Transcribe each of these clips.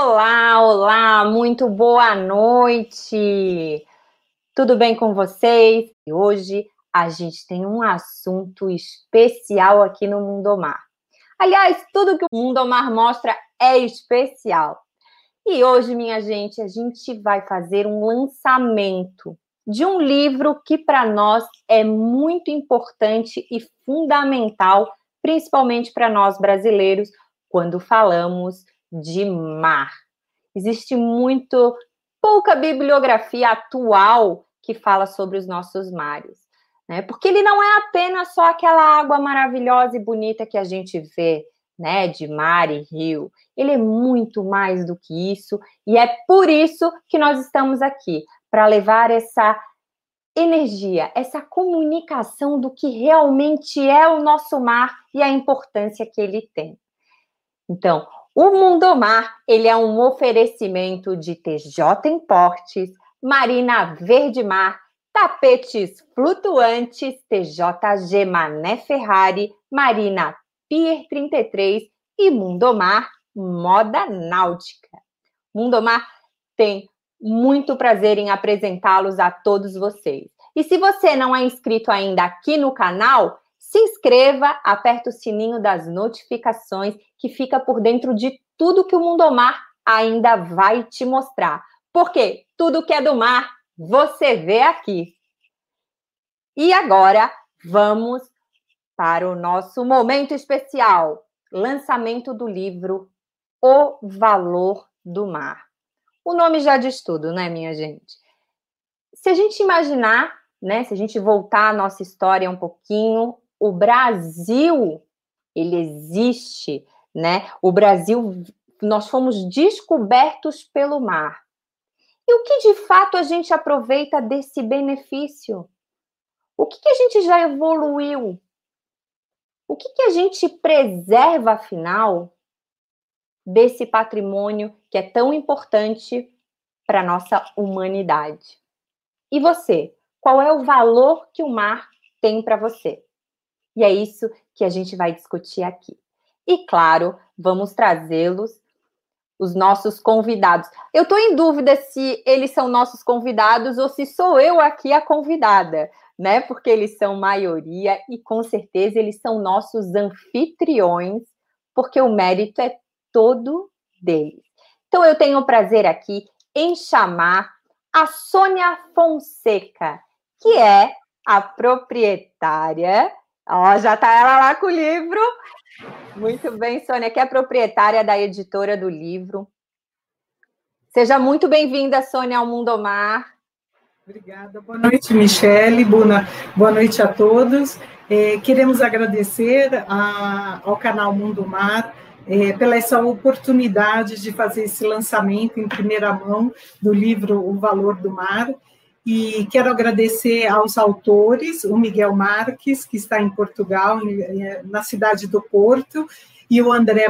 Olá, olá, muito boa noite. Tudo bem com vocês? E hoje a gente tem um assunto especial aqui no Mundomar. Aliás, tudo que o Mundomar mostra é especial. E hoje, minha gente, a gente vai fazer um lançamento de um livro que para nós é muito importante e fundamental, principalmente para nós brasileiros, quando falamos de mar. Existe muito pouca bibliografia atual que fala sobre os nossos mares, né? Porque ele não é apenas só aquela água maravilhosa e bonita que a gente vê, né, de mar e rio. Ele é muito mais do que isso, e é por isso que nós estamos aqui, para levar essa energia, essa comunicação do que realmente é o nosso mar e a importância que ele tem. Então, o Mundomar, ele é um oferecimento de TJ Importes, Marina Verde Mar, Tapetes Flutuantes, TJG Mané Ferrari, Marina Pier 33 e Mundomar Moda Náutica. Mundomar tem muito prazer em apresentá-los a todos vocês. E se você não é inscrito ainda aqui no canal, se inscreva, aperta o sininho das notificações que fica por dentro de tudo que o Mundomar ainda vai te mostrar. Porque tudo que é do mar, você vê aqui. E agora, vamos para o nosso momento especial, lançamento do livro O Valor do Mar. O nome já diz tudo, né, minha gente? Se a gente imaginar, né, se a gente voltar a nossa história um pouquinho, o Brasil, ele existe, né? O Brasil, nós fomos descobertos pelo mar. E o que de fato a gente aproveita desse benefício? O que, que a gente já evoluiu? O que, que a gente preserva, afinal, desse patrimônio que é tão importante para a nossa humanidade? E você? Qual é o valor que o mar tem para você? E é isso que a gente vai discutir aqui. E claro, vamos trazê-los os nossos convidados. Eu estou em dúvida se eles são nossos convidados ou se sou eu aqui a convidada, né? Porque eles são maioria e com certeza eles são nossos anfitriões, porque o mérito é todo deles. Então eu tenho o prazer aqui em chamar a Sônia Fonseca, que é a proprietária Ó, já está ela lá com o livro. Muito bem, Sônia, que é proprietária da editora do livro. Seja muito bem-vinda, Sônia, ao Mundomar. Obrigada. Boa noite, Michele. Boa, boa noite a todos. É, queremos agradecer a, ao canal Mundo Mar é, pela essa oportunidade de fazer esse lançamento em primeira mão do livro O Valor do Mar. E quero agradecer aos autores, o Miguel Marques, que está em Portugal, na cidade do Porto, e o André,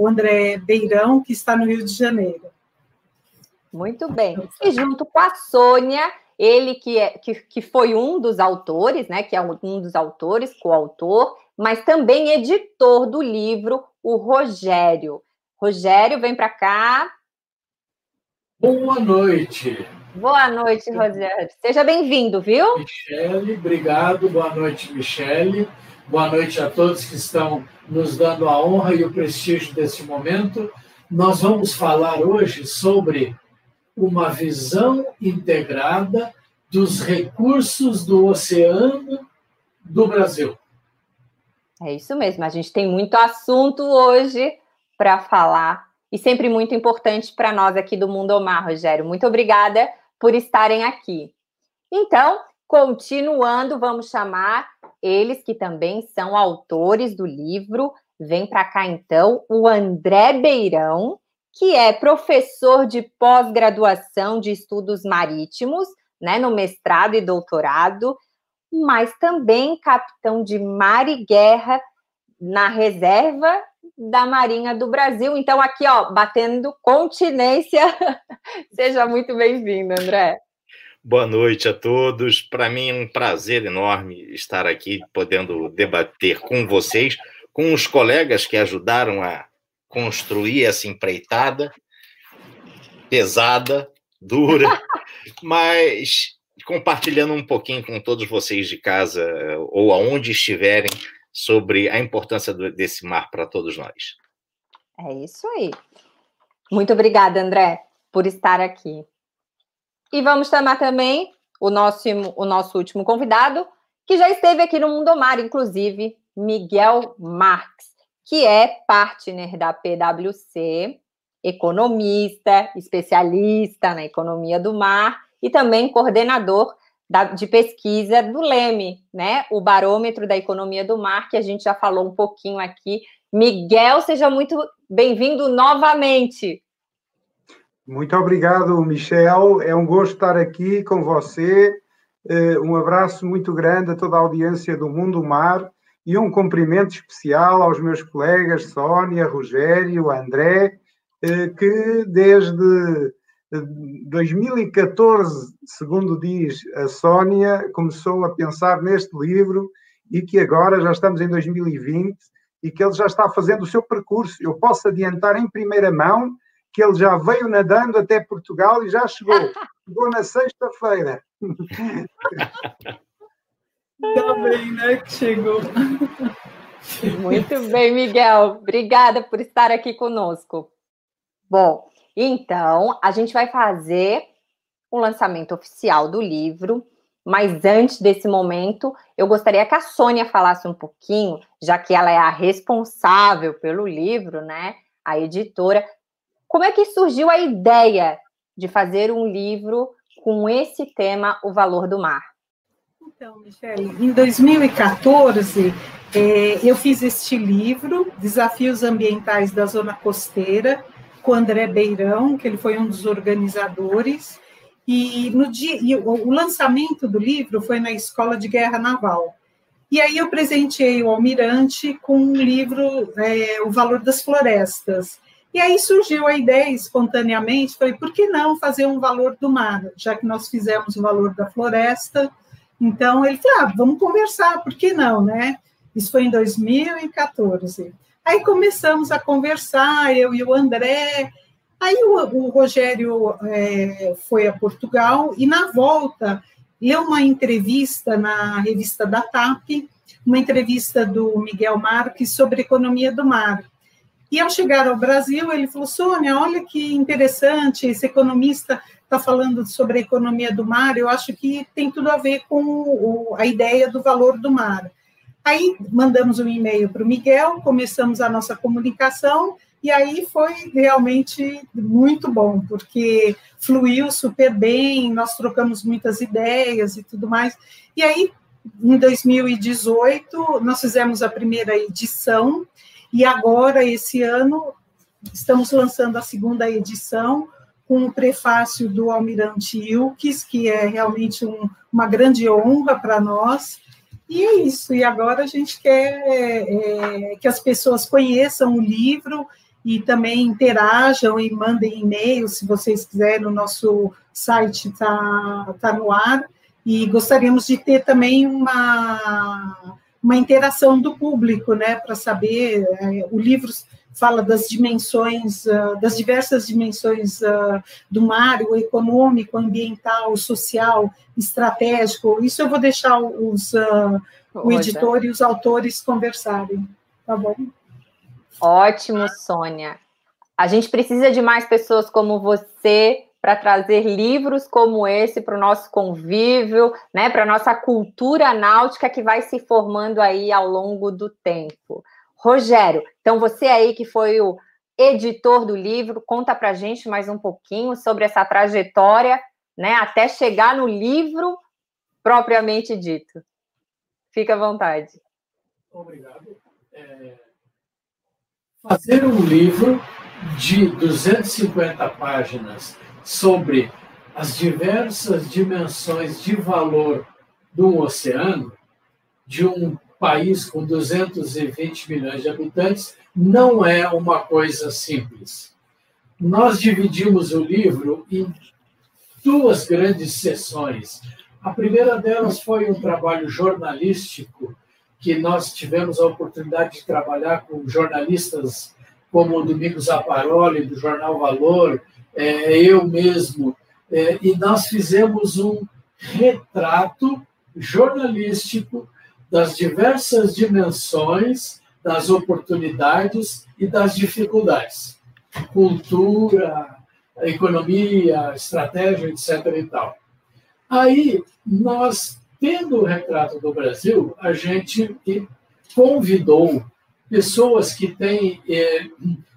o André Beirão, que está no Rio de Janeiro. Muito bem. E junto com a Sônia, ele que, é, que, que foi um dos autores, né? Que é um, um dos autores, coautor, mas também editor do livro, o Rogério. Rogério, vem para cá. Boa noite. Boa noite, Rogério. Seja bem-vindo, viu? Michele, obrigado. Boa noite, Michele. Boa noite a todos que estão nos dando a honra e o prestígio desse momento. Nós vamos falar hoje sobre uma visão integrada dos recursos do oceano do Brasil. É isso mesmo. A gente tem muito assunto hoje para falar e sempre muito importante para nós aqui do Mundo Omar, Rogério. Muito obrigada por estarem aqui. Então, continuando, vamos chamar eles que também são autores do livro. Vem para cá então o André Beirão, que é professor de pós-graduação de estudos marítimos, né, no mestrado e doutorado, mas também capitão de mar e guerra na reserva da Marinha do Brasil. Então, aqui, ó, batendo continência. Seja muito bem-vindo, André. Boa noite a todos. Para mim é um prazer enorme estar aqui podendo debater com vocês, com os colegas que ajudaram a construir essa empreitada pesada, dura, mas compartilhando um pouquinho com todos vocês de casa ou aonde estiverem sobre a importância desse mar para todos nós. É isso aí. Muito obrigada, André, por estar aqui. E vamos chamar também o nosso, o nosso último convidado, que já esteve aqui no Mundo Mar, inclusive, Miguel Marques, que é partner da PwC, economista, especialista na economia do mar e também coordenador da, de pesquisa do Leme, né? O barômetro da economia do mar, que a gente já falou um pouquinho aqui. Miguel, seja muito bem-vindo novamente. Muito obrigado, Michel. É um gosto estar aqui com você. Eh, um abraço muito grande a toda a audiência do Mundo Mar e um cumprimento especial aos meus colegas Sónia, Rogério, André, eh, que desde 2014, segundo diz a Sónia, começou a pensar neste livro e que agora já estamos em 2020 e que ele já está fazendo o seu percurso. Eu posso adiantar em primeira mão que ele já veio nadando até Portugal e já chegou. Chegou na sexta-feira. Está bem, né? Que chegou. Muito bem, Miguel. Obrigada por estar aqui conosco. Bom, então a gente vai fazer o lançamento oficial do livro. Mas antes desse momento, eu gostaria que a Sônia falasse um pouquinho, já que ela é a responsável pelo livro, né? A editora, como é que surgiu a ideia de fazer um livro com esse tema, O Valor do Mar? Então, Michele, em 2014, é, eu fiz este livro, Desafios Ambientais da Zona Costeira, com André Beirão, que ele foi um dos organizadores, e no dia e o, lançamento do livro foi na Escola de Guerra Naval. E aí eu presenteei o almirante com um livro, é, O Valor das Florestas. E aí surgiu a ideia espontaneamente, falei, por que não fazer um valor do mar, já que nós fizemos o valor da floresta? Então ele falou, ah, vamos conversar, por que não, né? Isso foi em 2014. Aí começamos a conversar, eu e o André. Aí o, o Rogério é, foi a Portugal e na volta leu uma entrevista na revista da TAP, uma entrevista do Miguel Marques sobre economia do mar. E ao chegar ao Brasil, ele falou: Sônia, olha que interessante, esse economista está falando sobre a economia do mar, eu acho que tem tudo a ver com o, a ideia do valor do mar. Aí mandamos um e-mail para o Miguel, começamos a nossa comunicação, e aí foi realmente muito bom, porque fluiu super bem, nós trocamos muitas ideias e tudo mais. E aí, em 2018, nós fizemos a primeira edição, e agora, esse ano, estamos lançando a segunda edição com o prefácio do Almirante Ilques, que é realmente um, uma grande honra para nós. E é isso. E agora a gente quer é, que as pessoas conheçam o livro e também interajam e mandem e-mail, se vocês quiserem, o nosso site está tá no ar. E gostaríamos de ter também uma uma interação do público, né, para saber. É, o livro fala das dimensões, uh, das diversas dimensões uh, do mar, o econômico, ambiental, social, estratégico. Isso eu vou deixar os, uh, o editor e os autores conversarem, tá bom? Ótimo, Sônia. A gente precisa de mais pessoas como você para trazer livros como esse para o nosso convívio, né, para a nossa cultura náutica que vai se formando aí ao longo do tempo. Rogério, então você aí que foi o editor do livro, conta para a gente mais um pouquinho sobre essa trajetória, né, até chegar no livro propriamente dito. Fica à vontade. Obrigado. É... Fazer um livro de 250 páginas sobre as diversas dimensões de valor do oceano, de um país com 220 milhões de habitantes, não é uma coisa simples. Nós dividimos o livro em duas grandes sessões. A primeira delas foi um trabalho jornalístico que nós tivemos a oportunidade de trabalhar com jornalistas como o Domingos Aparoli, do Jornal Valor, é, eu mesmo, é, e nós fizemos um retrato jornalístico das diversas dimensões, das oportunidades e das dificuldades. Cultura, economia, estratégia, etc. e tal. Aí, nós, tendo o retrato do Brasil, a gente convidou pessoas que têm é,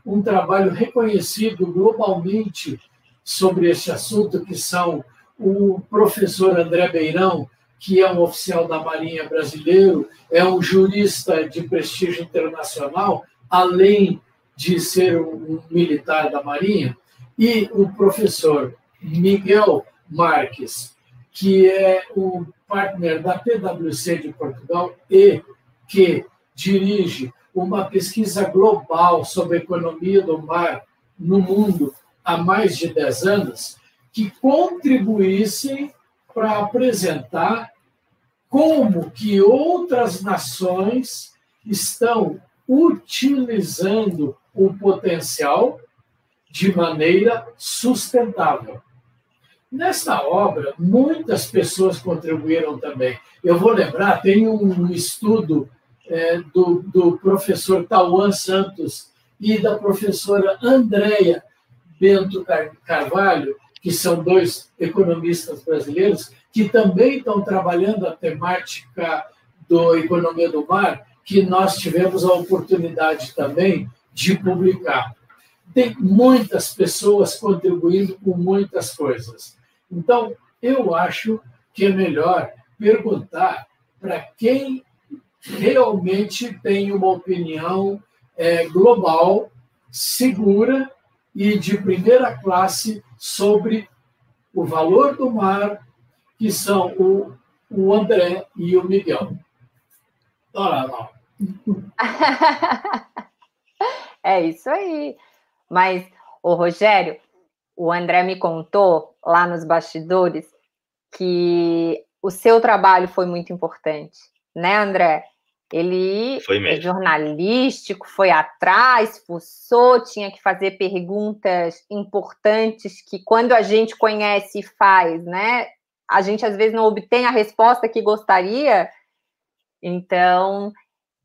um trabalho reconhecido globalmente sobre esse assunto, que são o professor André Beirão, que é um oficial da Marinha brasileiro, é um jurista de prestígio internacional, além de ser um militar da Marinha, e o professor Miguel Marques, que é o partner da PwC de Portugal e que dirige uma pesquisa global sobre a economia do mar no mundo há mais de 10 anos, que contribuíssem para apresentar como que outras nações estão utilizando o potencial de maneira sustentável. Nesta obra, muitas pessoas contribuíram também. Eu vou lembrar, tem um estudo é, do, do professor Tauan Santos e da professora Andréia Bento Carvalho, que são dois economistas brasileiros, que também estão trabalhando a temática do Economia do Mar, que nós tivemos a oportunidade também de publicar. Tem muitas pessoas contribuindo com muitas coisas. Então, eu acho que é melhor perguntar para quem realmente tem uma opinião é, global, segura e de primeira classe sobre o valor do mar, que são o, o André e o Miguel. Olha lá. é isso aí. Mas, o Rogério, o André me contou lá nos bastidores que o seu trabalho foi muito importante, né, André? Ele é jornalístico, foi atrás, fuçou, tinha que fazer perguntas importantes que quando a gente conhece e faz, né? A gente às vezes não obtém a resposta que gostaria. Então,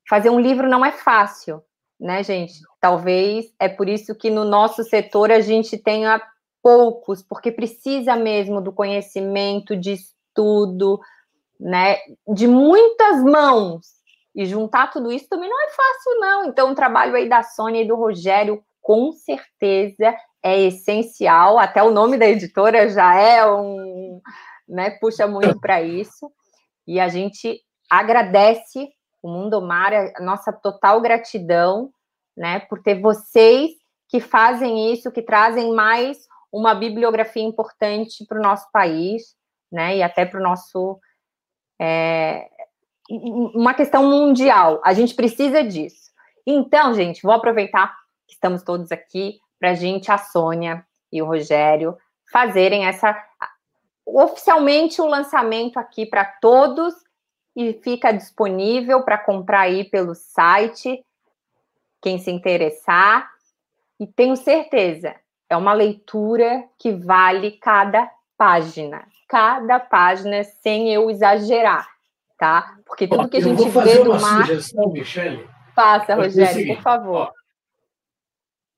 fazer um livro não é fácil, né, gente? Talvez é por isso que no nosso setor a gente tenha poucos, porque precisa mesmo do conhecimento, de estudo, né, de muitas mãos e juntar tudo isso também não é fácil, não. Então, o trabalho aí da Sônia e do Rogério, com certeza, é essencial. Até o nome da editora já é um. Né, puxa muito para isso. E a gente agradece o Mundo Mar, a nossa total gratidão, né, por ter vocês que fazem isso, que trazem mais uma bibliografia importante para o nosso país, né, e até para o nosso é, uma questão mundial. A gente precisa disso. Então, gente, vou aproveitar que estamos todos aqui para a gente, a Sônia e o Rogério, fazerem essa oficialmente o lançamento aqui para todos e fica disponível para comprar aí pelo site, quem se interessar. E tenho certeza, é uma leitura que vale cada página, cada página, sem eu exagerar tá? Porque tudo que a gente vê do mar. Sugestão, Michele, Faça, Rogério, seguinte, por favor. Ó,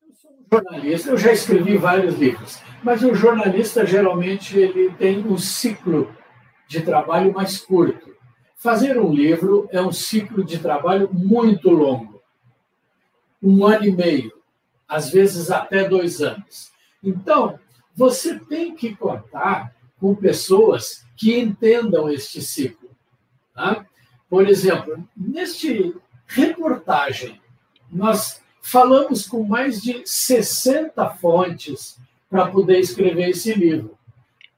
eu sou um jornalista, eu já escrevi vários livros, mas o jornalista geralmente ele tem um ciclo de trabalho mais curto. Fazer um livro é um ciclo de trabalho muito longo, um ano e meio, às vezes até dois anos. Então, você tem que contar com pessoas que entendam este ciclo. Tá? Por exemplo, neste reportagem, nós falamos com mais de 60 fontes para poder escrever esse livro.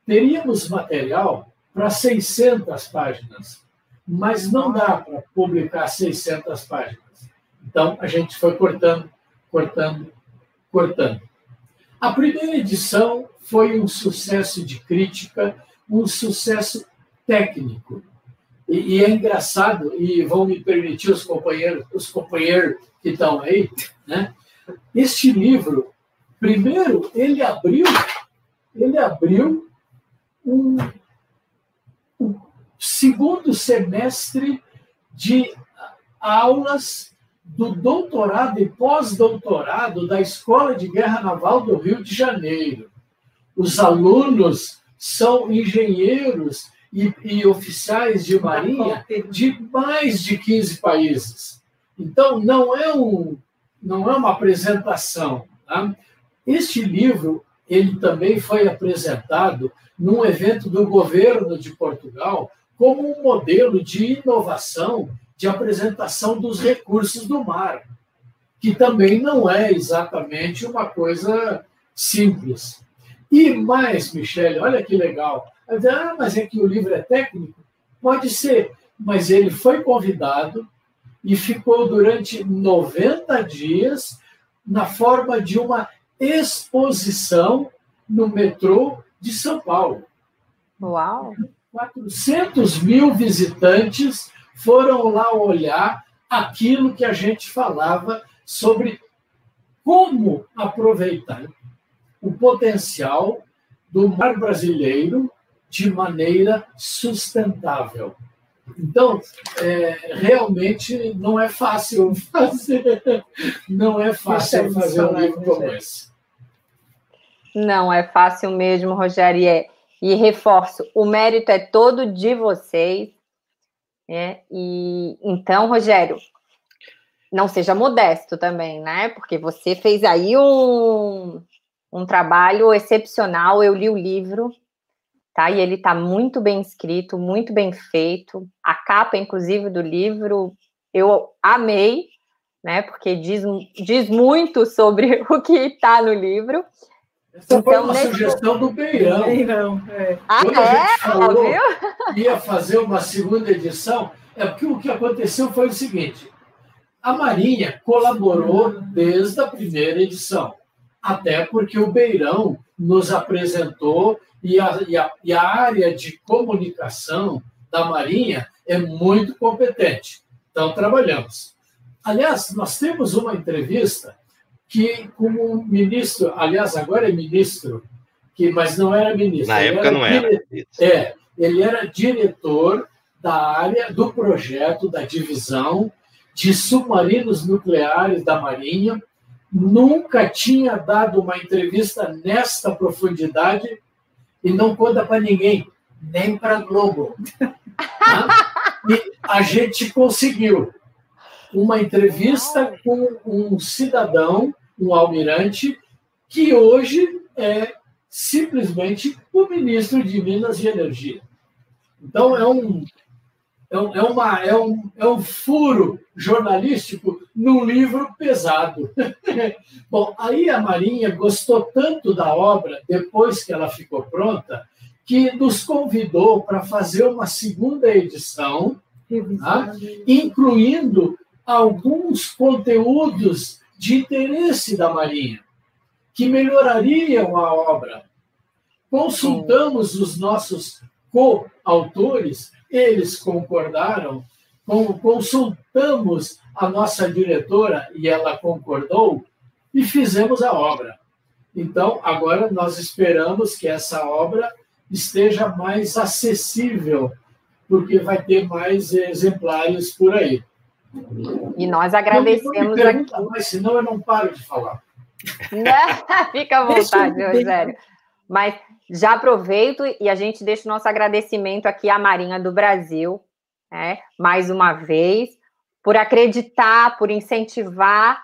Teríamos material para 600 páginas, mas não dá para publicar 600 páginas. Então, a gente foi cortando, cortando, cortando. A primeira edição foi um sucesso de crítica, um sucesso técnico. E, e, é engraçado, e vão me permitir os companheiros, os companheiros que estão aí, né? Este livro Primeiro, ele abriu, ele abriu um, um segundo semestre de aulas do doutorado e pós-doutorado da Escola de Guerra Naval do Rio de Janeiro. Os alunos são engenheiros e, e oficiais de marinha de mais de 15 países. Então, não é, um, não é uma apresentação. Tá? Este livro ele também foi apresentado num evento do governo de Portugal como um modelo de inovação de apresentação dos recursos do mar, que também não é exatamente uma coisa simples. E mais, Michele, olha que legal. Ah, mas é que o livro é técnico? Pode ser, mas ele foi convidado e ficou durante 90 dias na forma de uma exposição no metrô de São Paulo. Uau! 400 mil visitantes foram lá olhar aquilo que a gente falava sobre como aproveitar o potencial do mar brasileiro de maneira sustentável. Então, é, realmente não é fácil fazer, não é fácil fazer um livro como esse. Não é fácil mesmo, Rogério. E, é, e reforço, o mérito é todo de vocês. Né? E então, Rogério, não seja modesto também, né? Porque você fez aí um, um trabalho excepcional. Eu li o livro, tá? E ele está muito bem escrito, muito bem feito. A capa, inclusive, do livro, eu amei, né? Porque diz, diz muito sobre o que está no livro. Essa então, foi uma nesse... sugestão do Beirão. Beirão é. Ah, Quando é? a gente falou ia fazer uma segunda edição, é porque o que aconteceu foi o seguinte: a Marinha colaborou desde a primeira edição, até porque o Beirão nos apresentou e a, e a, e a área de comunicação da Marinha é muito competente. Então, trabalhamos. Aliás, nós temos uma entrevista que como ministro, aliás, agora é ministro, que, mas não era ministro. Na época não era. Dire... É, ele era diretor da área do projeto da divisão de submarinos nucleares da Marinha. Nunca tinha dado uma entrevista nesta profundidade e não conta para ninguém, nem para Globo. e a gente conseguiu uma entrevista com um cidadão, um almirante, que hoje é simplesmente o ministro de Minas e Energia. Então, é um, é, um, é, uma, é, um, é um furo jornalístico num livro pesado. Bom, aí a Marinha gostou tanto da obra, depois que ela ficou pronta, que nos convidou para fazer uma segunda edição, tá? incluindo alguns conteúdos de interesse da Marinha, que melhorariam a obra. Consultamos os nossos coautores, eles concordaram, consultamos a nossa diretora e ela concordou e fizemos a obra. Então, agora nós esperamos que essa obra esteja mais acessível, porque vai ter mais exemplares por aí. E nós agradecemos aqui. Mas senão eu não paro de falar. Fica à vontade, Rogério. Mas já aproveito e a gente deixa o nosso agradecimento aqui à Marinha do Brasil, né, mais uma vez, por acreditar, por incentivar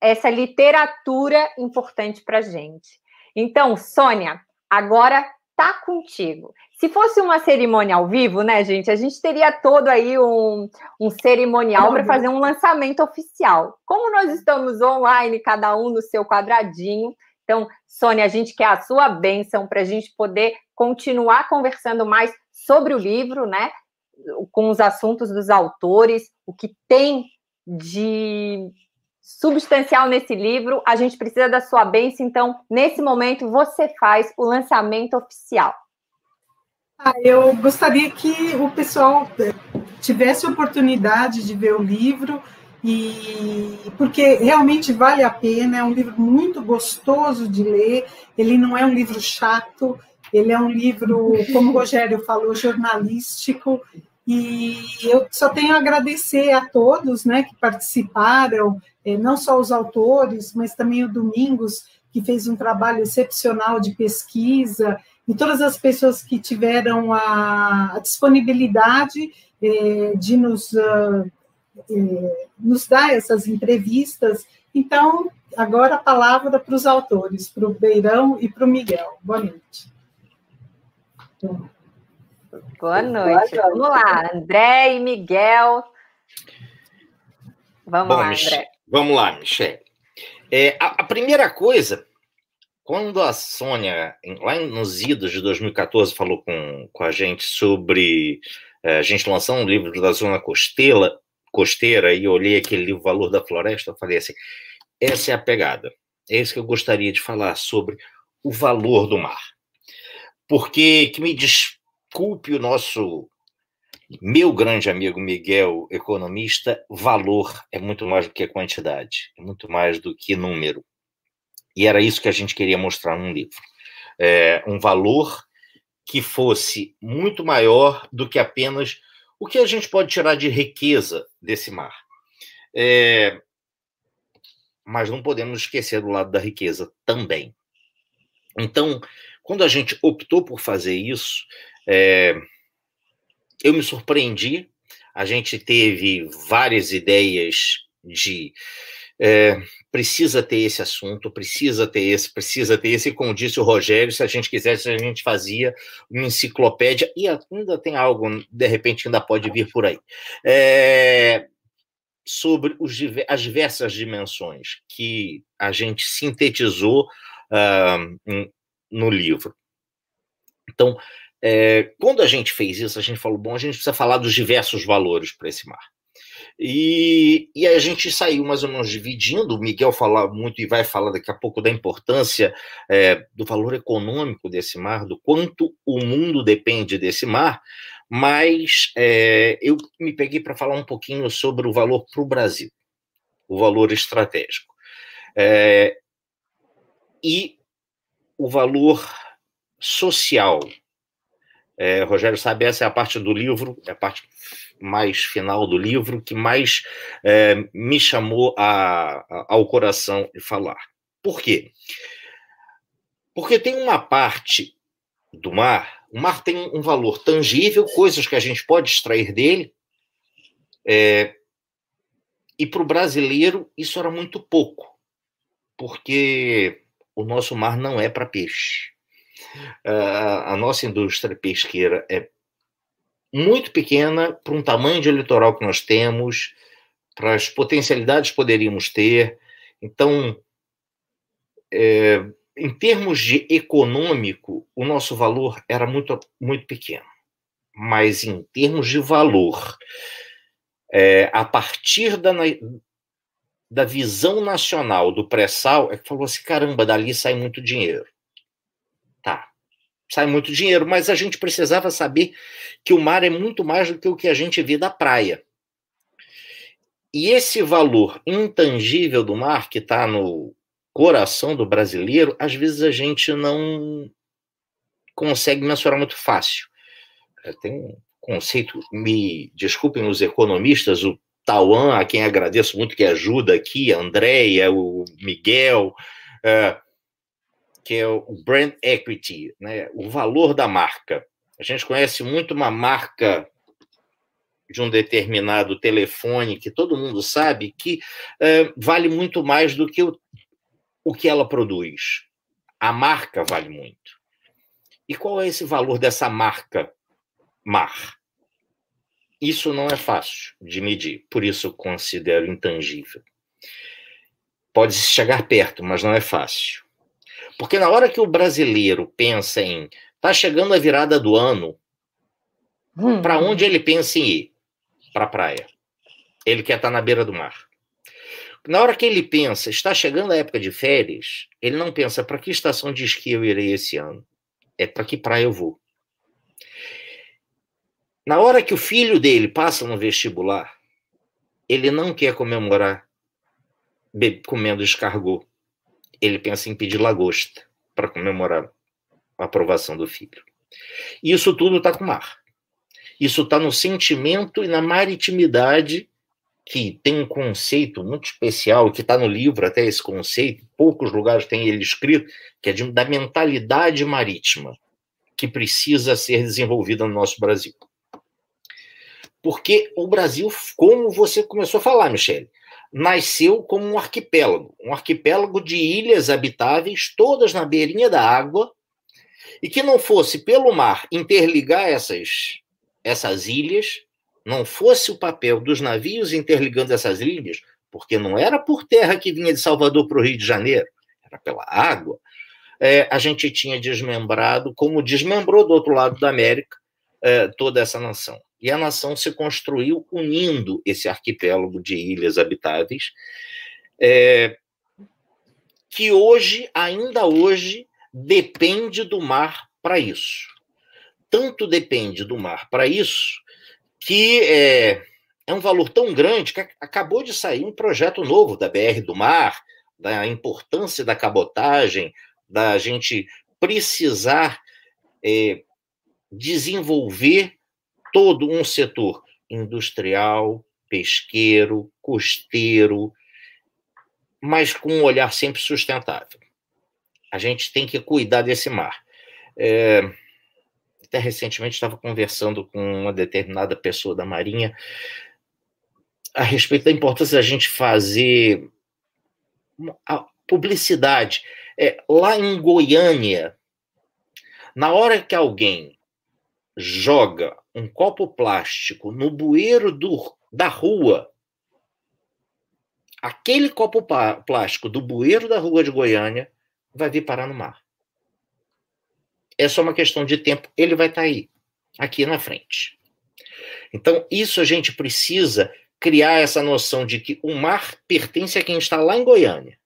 essa literatura importante para a gente. Então, Sônia, agora tá contigo. Se fosse uma cerimônia ao vivo, né, gente, a gente teria todo aí um, um cerimonial para fazer um lançamento oficial. Como nós estamos online, cada um no seu quadradinho, então, Sônia, a gente quer a sua bênção para a gente poder continuar conversando mais sobre o livro, né? Com os assuntos dos autores, o que tem de substancial nesse livro, a gente precisa da sua bênção, então, nesse momento, você faz o lançamento oficial. Ah, eu gostaria que o pessoal tivesse oportunidade de ver o livro e porque realmente vale a pena, é um livro muito gostoso de ler, ele não é um livro chato, ele é um livro, como o Rogério falou, jornalístico, e eu só tenho a agradecer a todos né, que participaram, eh, não só os autores, mas também o Domingos, que fez um trabalho excepcional de pesquisa, e todas as pessoas que tiveram a, disponibilidade eh, de nos, uh, eh, nos dar essas entrevistas. Então, agora a palavra para os autores, para o Beirão e para o Miguel. Boa noite. Boa noite. Vamos lá, André e Miguel. Vamos Bom, lá, André. Vamos lá, Michelle. É, a, a, primeira coisa, quando a Sônia, lá nos idos de 2014, falou com, com a gente sobre é, a gente lançar um livro da Zona Costeira, costeira e olhei aquele livro Valor da Floresta, eu falei assim: essa é a pegada. É isso que eu gostaria de falar sobre o valor do mar. Porque, que me desculpe o nosso, meu grande amigo Miguel, economista, valor é muito mais do que quantidade, é muito mais do que número. E era isso que a gente queria mostrar num livro. É, um valor que fosse muito maior do que apenas o que a gente pode tirar de riqueza desse mar? É... Mas não podemos esquecer do lado da riqueza também. Então, quando a gente optou por fazer isso, é... eu me surpreendi. A gente teve várias ideias de é, precisa ter esse assunto, precisa ter esse, precisa ter esse, como disse o Rogério, se a gente quisesse, a gente fazia uma enciclopédia, e ainda tem algo, de repente, ainda pode vir por aí. É, sobre os, as diversas dimensões que a gente sintetizou uh, no livro. Então, é, quando a gente fez isso, a gente falou, bom, a gente precisa falar dos diversos valores para esse mar. E, e a gente saiu mais ou menos dividindo. O Miguel fala muito e vai falar daqui a pouco da importância é, do valor econômico desse mar, do quanto o mundo depende desse mar, mas é, eu me peguei para falar um pouquinho sobre o valor para o Brasil, o valor estratégico. É, e o valor social. É, Rogério sabe, essa é a parte do livro, é a parte mais final do livro que mais é, me chamou a, a, ao coração de falar. Por quê? Porque tem uma parte do mar, o mar tem um valor tangível, coisas que a gente pode extrair dele, é, e para o brasileiro isso era muito pouco, porque o nosso mar não é para peixe. A nossa indústria pesqueira é muito pequena para um tamanho de litoral que nós temos, para as potencialidades que poderíamos ter. Então, é, em termos de econômico, o nosso valor era muito, muito pequeno. Mas em termos de valor, é, a partir da, da visão nacional do pré-sal, é que falou assim: caramba, dali sai muito dinheiro. Sai muito dinheiro, mas a gente precisava saber que o mar é muito mais do que o que a gente vê da praia. E esse valor intangível do mar, que está no coração do brasileiro, às vezes a gente não consegue mensurar muito fácil. É, tem um conceito, me desculpem os economistas, o Tauan, a quem agradeço muito que ajuda aqui, a Andréia, o Miguel, é, que é o brand equity, né? o valor da marca. A gente conhece muito uma marca de um determinado telefone que todo mundo sabe que uh, vale muito mais do que o, o que ela produz. A marca vale muito. E qual é esse valor dessa marca mar? Isso não é fácil de medir, por isso considero intangível. Pode chegar perto, mas não é fácil. Porque na hora que o brasileiro pensa em tá chegando a virada do ano, hum. para onde ele pensa em ir? Para a praia. Ele quer estar tá na beira do mar. Na hora que ele pensa, está chegando a época de férias, ele não pensa para que estação de esqui eu irei esse ano. É para que praia eu vou. Na hora que o filho dele passa no vestibular, ele não quer comemorar comendo escargot. Ele pensa em pedir lagosta para comemorar a aprovação do filho. Isso tudo está com o mar. Isso está no sentimento e na maritimidade, que tem um conceito muito especial, que está no livro até esse conceito, poucos lugares tem ele escrito, que é de, da mentalidade marítima, que precisa ser desenvolvida no nosso Brasil. Porque o Brasil, como você começou a falar, Michele, nasceu como um arquipélago, um arquipélago de ilhas habitáveis, todas na beirinha da água, e que não fosse pelo mar interligar essas, essas ilhas, não fosse o papel dos navios interligando essas ilhas, porque não era por terra que vinha de Salvador para o Rio de Janeiro, era pela água, é, a gente tinha desmembrado, como desmembrou do outro lado da América, é, toda essa nação. E a nação se construiu unindo esse arquipélago de ilhas habitáveis, é, que hoje, ainda hoje, depende do mar para isso. Tanto depende do mar para isso, que é, é um valor tão grande que acabou de sair um projeto novo da BR do Mar, da importância da cabotagem, da gente precisar é, desenvolver todo um setor industrial, pesqueiro, costeiro, mas com um olhar sempre sustentável. A gente tem que cuidar desse mar. É, até recentemente estava conversando com uma determinada pessoa da Marinha a respeito da importância da gente fazer publicidade. É, lá em Goiânia, na hora que alguém joga um copo plástico no bueiro do, da rua, aquele copo plástico do bueiro da rua de Goiânia vai vir parar no mar. É só uma questão de tempo, ele vai estar tá aí, aqui na frente. Então, isso a gente precisa criar essa noção de que o mar pertence a quem está lá em Goiânia.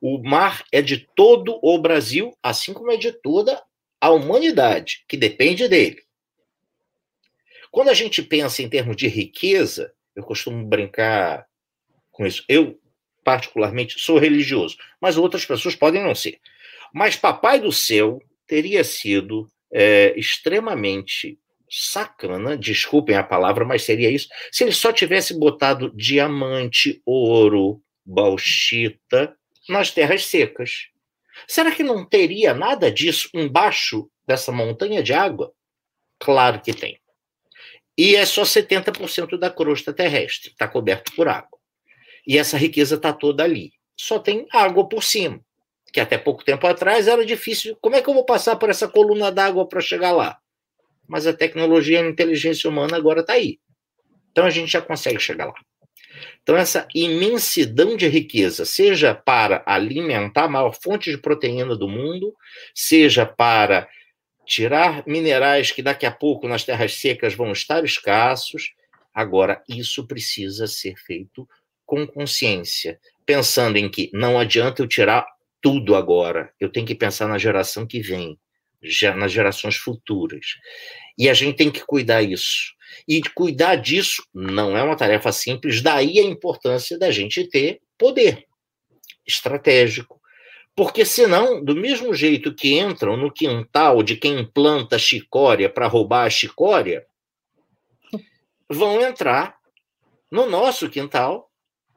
O mar é de todo o Brasil, assim como é de toda a humanidade, que depende dele. Quando a gente pensa em termos de riqueza, eu costumo brincar com isso. Eu, particularmente, sou religioso, mas outras pessoas podem não ser. Mas Papai do Céu teria sido é, extremamente sacana, desculpem a palavra, mas seria isso, se ele só tivesse botado diamante, ouro, bauxita nas terras secas. Será que não teria nada disso embaixo dessa montanha de água? Claro que tem e é só 70% da crosta terrestre, está coberto por água. E essa riqueza está toda ali. Só tem água por cima, que até pouco tempo atrás era difícil. Como é que eu vou passar por essa coluna d'água para chegar lá? Mas a tecnologia e a inteligência humana agora está aí. Então a gente já consegue chegar lá. Então, essa imensidão de riqueza, seja para alimentar a maior fonte de proteína do mundo, seja para tirar minerais que daqui a pouco nas terras secas vão estar escassos. Agora, isso precisa ser feito com consciência, pensando em que não adianta eu tirar tudo agora, eu tenho que pensar na geração que vem, nas gerações futuras. E a gente tem que cuidar isso. E cuidar disso não é uma tarefa simples, daí a importância da gente ter poder estratégico, porque senão, do mesmo jeito que entram no quintal de quem planta chicória para roubar a chicória, vão entrar no nosso quintal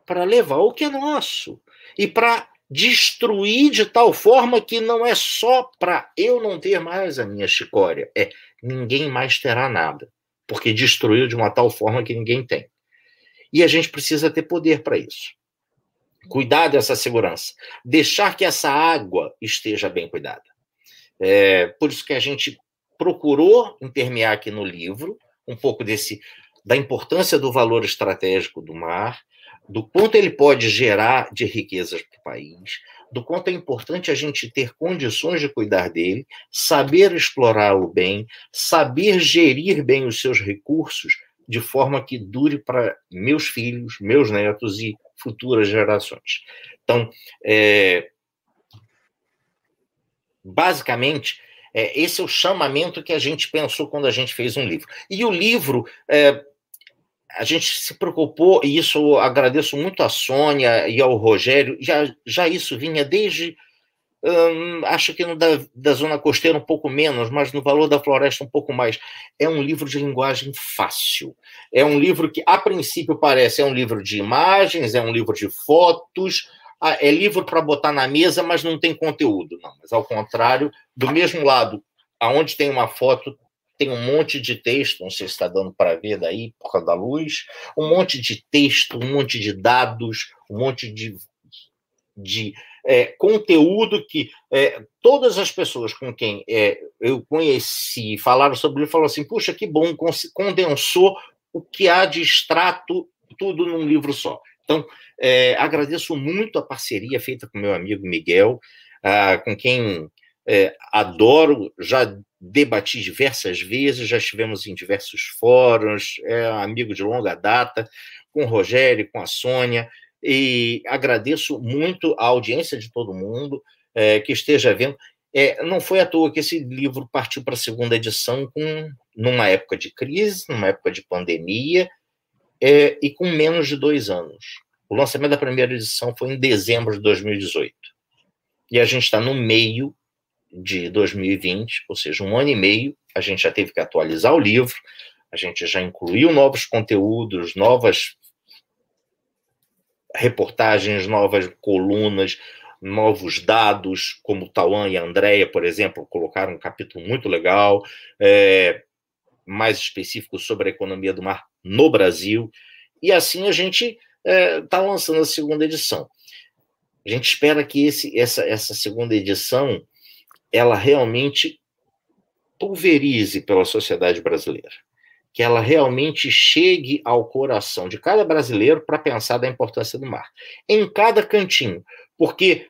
para levar o que é nosso e para destruir de tal forma que não é só para eu não ter mais a minha chicória, é ninguém mais terá nada, porque destruiu de uma tal forma que ninguém tem. E a gente precisa ter poder para isso cuidar dessa segurança, deixar que essa água esteja bem cuidada. É, por isso que a gente procurou intermear aqui no livro um pouco desse da importância do valor estratégico do mar, do quanto ele pode gerar de riquezas para o país, do quanto é importante a gente ter condições de cuidar dele, saber explorá-lo bem, saber gerir bem os seus recursos de forma que dure para meus filhos, meus netos e futuras gerações. Então, é, basicamente, é, esse é o chamamento que a gente pensou quando a gente fez um livro. E o livro, é, a gente se preocupou, e isso agradeço muito à Sônia e ao Rogério, já, já isso vinha desde, hum, acho que no da, da Zona Costeira um pouco menos, mas no Valor da Floresta um pouco mais. É um livro de linguagem fácil. É um livro que, a princípio, parece é um livro de imagens, é um livro de fotos, é livro para botar na mesa, mas não tem conteúdo. Não, mas ao contrário, do mesmo lado, aonde tem uma foto, tem um monte de texto, não sei se está dando para ver daí por causa da luz, um monte de texto, um monte de dados, um monte de, de é, conteúdo que é, todas as pessoas com quem é, eu conheci falaram sobre ele falaram assim: puxa, que bom, condensou o que há de extrato tudo num livro só. Então, é, agradeço muito a parceria feita com meu amigo Miguel, com quem é, adoro, já debati diversas vezes, já estivemos em diversos fóruns, é amigo de longa data, com o Rogério, com a Sônia, e agradeço muito a audiência de todo mundo é, que esteja vendo. É, não foi à toa que esse livro partiu para a segunda edição com, numa época de crise, numa época de pandemia, é, e com menos de dois anos. O lançamento da primeira edição foi em dezembro de 2018. E a gente está no meio de 2020, ou seja, um ano e meio, a gente já teve que atualizar o livro, a gente já incluiu novos conteúdos, novas reportagens, novas colunas, novos dados, como Tauan e a Andrea, por exemplo, colocaram um capítulo muito legal, é, mais específico sobre a economia do mar no Brasil, e assim a gente está é, tá lançando a segunda edição. A gente espera que esse, essa, essa segunda edição ela realmente pulverize pela sociedade brasileira, que ela realmente chegue ao coração de cada brasileiro para pensar da importância do mar, em cada cantinho, porque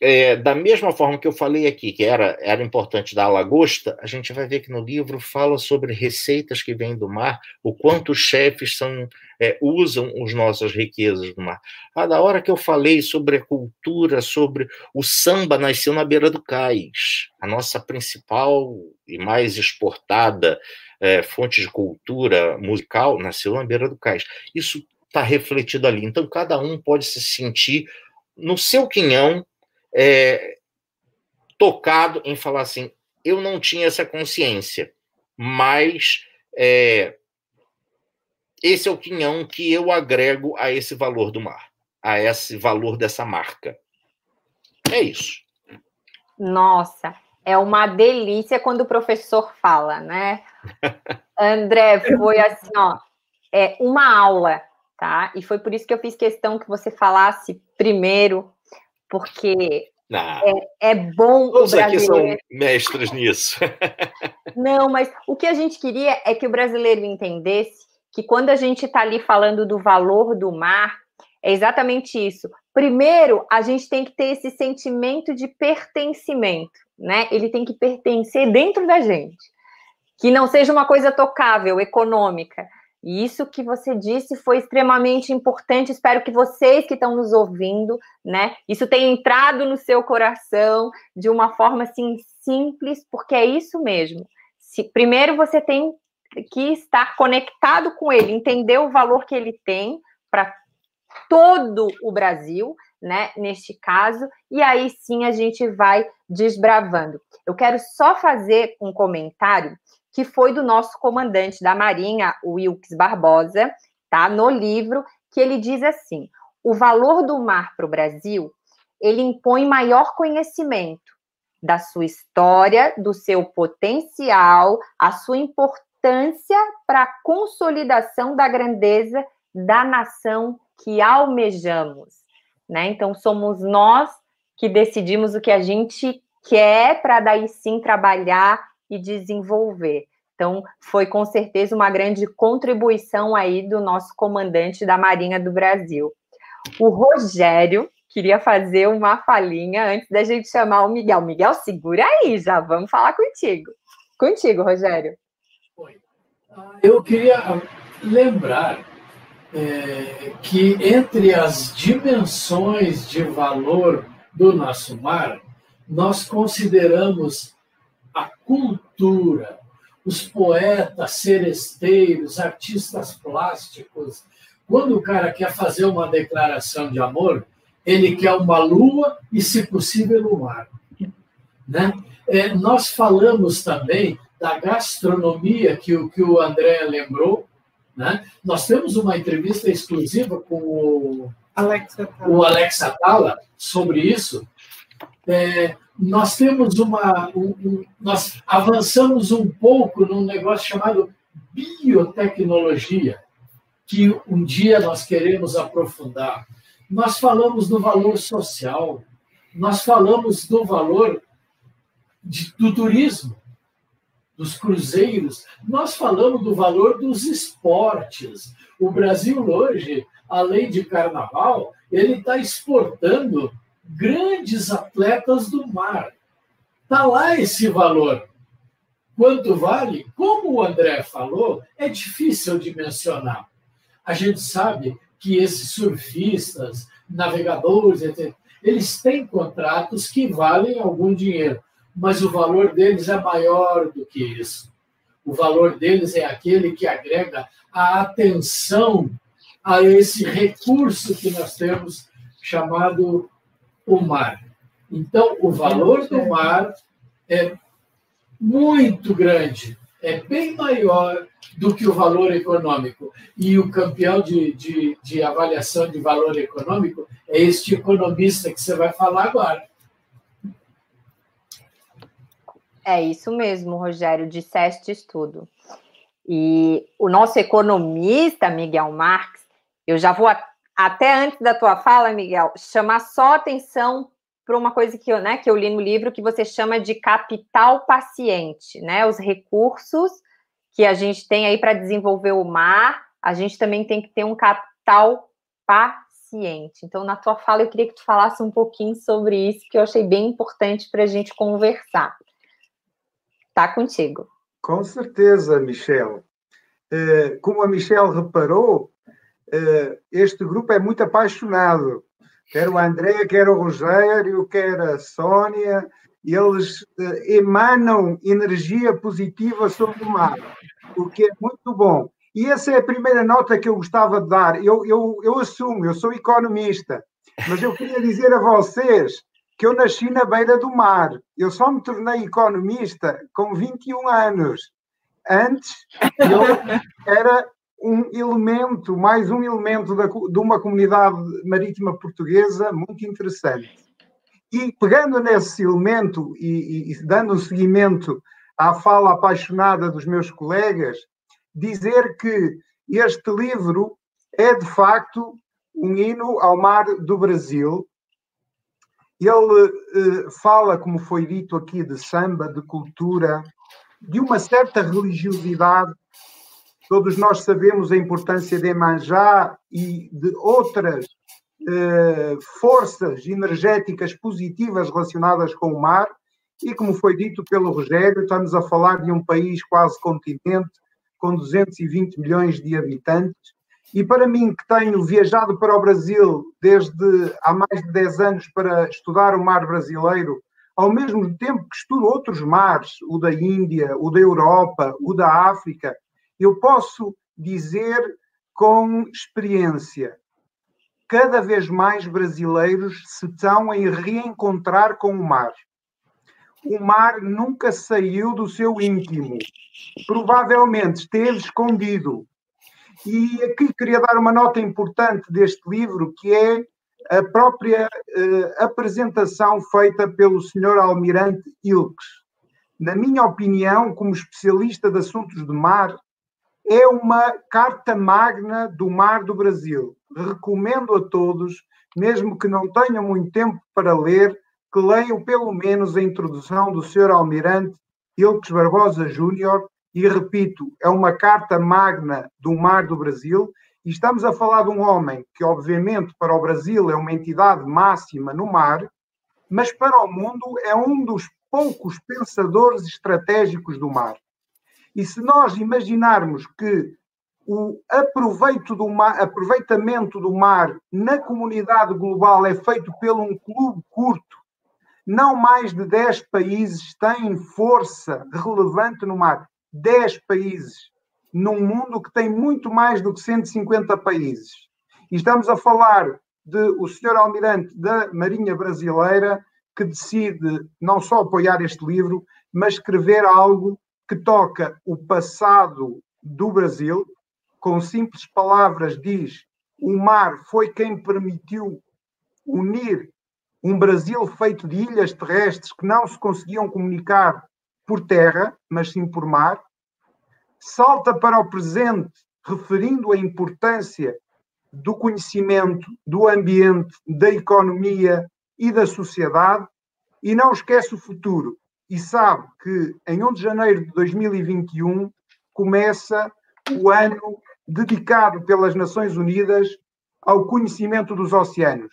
é, da mesma forma que eu falei aqui, que era, era importante dar a lagosta, a gente vai ver que no livro fala sobre receitas que vêm do mar, o quanto os chefes são, é, usam as nossas riquezas do mar. Ah, da hora que eu falei sobre a cultura, sobre o samba nasceu na beira do cais, a nossa principal e mais exportada é, fonte de cultura musical nasceu na beira do cais. Isso está refletido ali. Então, cada um pode se sentir no seu quinhão é, tocado em falar assim: eu não tinha essa consciência, mas é, esse é o quinhão que eu agrego a esse valor do mar, a esse valor dessa marca. É isso. Nossa, é uma delícia quando o professor fala, né? André, foi assim, ó, é uma aula, tá? E foi por isso que eu fiz questão que você falasse primeiro porque é, é, bom Todos aqui são mestres nisso. Não, mas o que a gente queria é que o brasileiro entendesse que quando a gente está ali falando do valor do mar, é exatamente isso. Primeiro, a gente tem que ter esse sentimento de pertencimento, né? Ele tem que pertencer dentro da gente. Que não seja uma coisa tocável, econômica, e isso que você disse foi extremamente importante. Espero que vocês que estão nos ouvindo, né, isso tenha entrado no seu coração de uma forma assim simples, porque é isso mesmo. Se, primeiro você tem que estar conectado com ele, entender o valor que ele tem para todo o Brasil, né, neste caso, e aí sim a gente vai desbravando. Eu quero só fazer um comentário que foi do nosso comandante da Marinha, Wilkes Barbosa, tá? No livro, que ele diz assim: o valor do mar para o Brasil ele impõe maior conhecimento da sua história, do seu potencial, a sua importância para a consolidação da grandeza da nação que almejamos, né? Então somos nós que decidimos o que a gente quer para daí sim trabalhar e desenvolver. Então, foi com certeza uma grande contribuição aí do nosso comandante da Marinha do Brasil. O Rogério queria fazer uma falinha antes da gente chamar o Miguel. Miguel, segura aí, já vamos falar contigo. Contigo, Rogério. Eu queria lembrar é, que entre as dimensões de valor do nosso mar, nós consideramos a cultura, os poetas, seresteiros, artistas plásticos. Quando o cara quer fazer uma declaração de amor, ele quer uma lua e, se possível, o mar. Né? É, nós falamos também da gastronomia que o, que o André lembrou. Né? Nós temos uma entrevista exclusiva com o Alex Atala, o Alex Atala sobre isso. É, nós temos uma. Um, um, nós avançamos um pouco num negócio chamado biotecnologia, que um dia nós queremos aprofundar. Nós falamos do valor social, nós falamos do valor de, do turismo, dos cruzeiros, nós falamos do valor dos esportes. O Brasil hoje, além de carnaval, ele está exportando grandes atletas do mar. Está lá esse valor. Quanto vale? Como o André falou, é difícil de mencionar. A gente sabe que esses surfistas, navegadores, etc., eles têm contratos que valem algum dinheiro, mas o valor deles é maior do que isso. O valor deles é aquele que agrega a atenção a esse recurso que nós temos chamado o mar. Então, o valor do mar é muito grande, é bem maior do que o valor econômico. E o campeão de, de, de avaliação de valor econômico é este economista que você vai falar agora. É isso mesmo, Rogério, disseste tudo. E o nosso economista, Miguel Marx, eu já vou até antes da tua fala, Miguel, chamar só atenção para uma coisa que eu, né, que eu li no livro que você chama de capital paciente, né? Os recursos que a gente tem aí para desenvolver o mar, a gente também tem que ter um capital paciente. Então, na tua fala, eu queria que tu falasse um pouquinho sobre isso, que eu achei bem importante para a gente conversar. Tá contigo. Com certeza, Michel. Eh, como a Michel reparou, este grupo é muito apaixonado. Quer o André, quer o Rogério, quer a Sónia, eles eh, emanam energia positiva sobre o mar, o que é muito bom. E essa é a primeira nota que eu gostava de dar. Eu, eu, eu assumo, eu sou economista, mas eu queria dizer a vocês que eu nasci na beira do mar. Eu só me tornei economista com 21 anos. Antes, eu era um elemento, mais um elemento da, de uma comunidade marítima portuguesa muito interessante. E pegando nesse elemento e, e, dando seguimento à fala apaixonada dos meus colegas, dizer que este livro é de facto um hino ao mar do Brasil. Ele eh, fala, como foi dito aqui, de samba, de cultura, de uma certa religiosidade Todos nós sabemos a importância de Emanjá e de outras eh, forças energéticas positivas relacionadas com o mar. E como foi dito pelo Rogério, estamos a falar de um país quase continente, com 220 milhões de habitantes. E para mim, que tenho viajado para o Brasil desde há mais de 10 anos para estudar o mar brasileiro, ao mesmo tempo que estudo outros mares, o da Índia, o da Europa, o da África, eu posso dizer com experiência, cada vez mais brasileiros se estão a reencontrar com o mar. O mar nunca saiu do seu íntimo, provavelmente esteve escondido. E aqui queria dar uma nota importante deste livro, que é a própria uh, apresentação feita pelo Sr. Almirante Ilques. Na minha opinião, como especialista de assuntos de mar, é uma carta magna do mar do Brasil. Recomendo a todos, mesmo que não tenham muito tempo para ler, que leiam pelo menos a introdução do Sr. Almirante Ilques Barbosa Júnior, e repito, é uma carta magna do mar do Brasil, e estamos a falar de um homem que, obviamente, para o Brasil é uma entidade máxima no mar, mas para o mundo é um dos poucos pensadores estratégicos do mar. E se nós imaginarmos que o do mar, aproveitamento do mar na comunidade global é feito pelo um clube curto, não mais de 10 países têm força relevante no mar. 10 países num mundo que tem muito mais do que 150 países. E estamos a falar de o senhor almirante da Marinha Brasileira que decide não só apoiar este livro, mas escrever algo que toca o passado do Brasil, com simples palavras diz: o mar foi quem permitiu unir um Brasil feito de ilhas terrestres que não se conseguiam comunicar por terra, mas sim por mar. Salta para o presente, referindo a importância do conhecimento, do ambiente, da economia e da sociedade, e não esquece o futuro. E sabe que em 1 de janeiro de 2021 começa o ano dedicado pelas Nações Unidas ao conhecimento dos oceanos.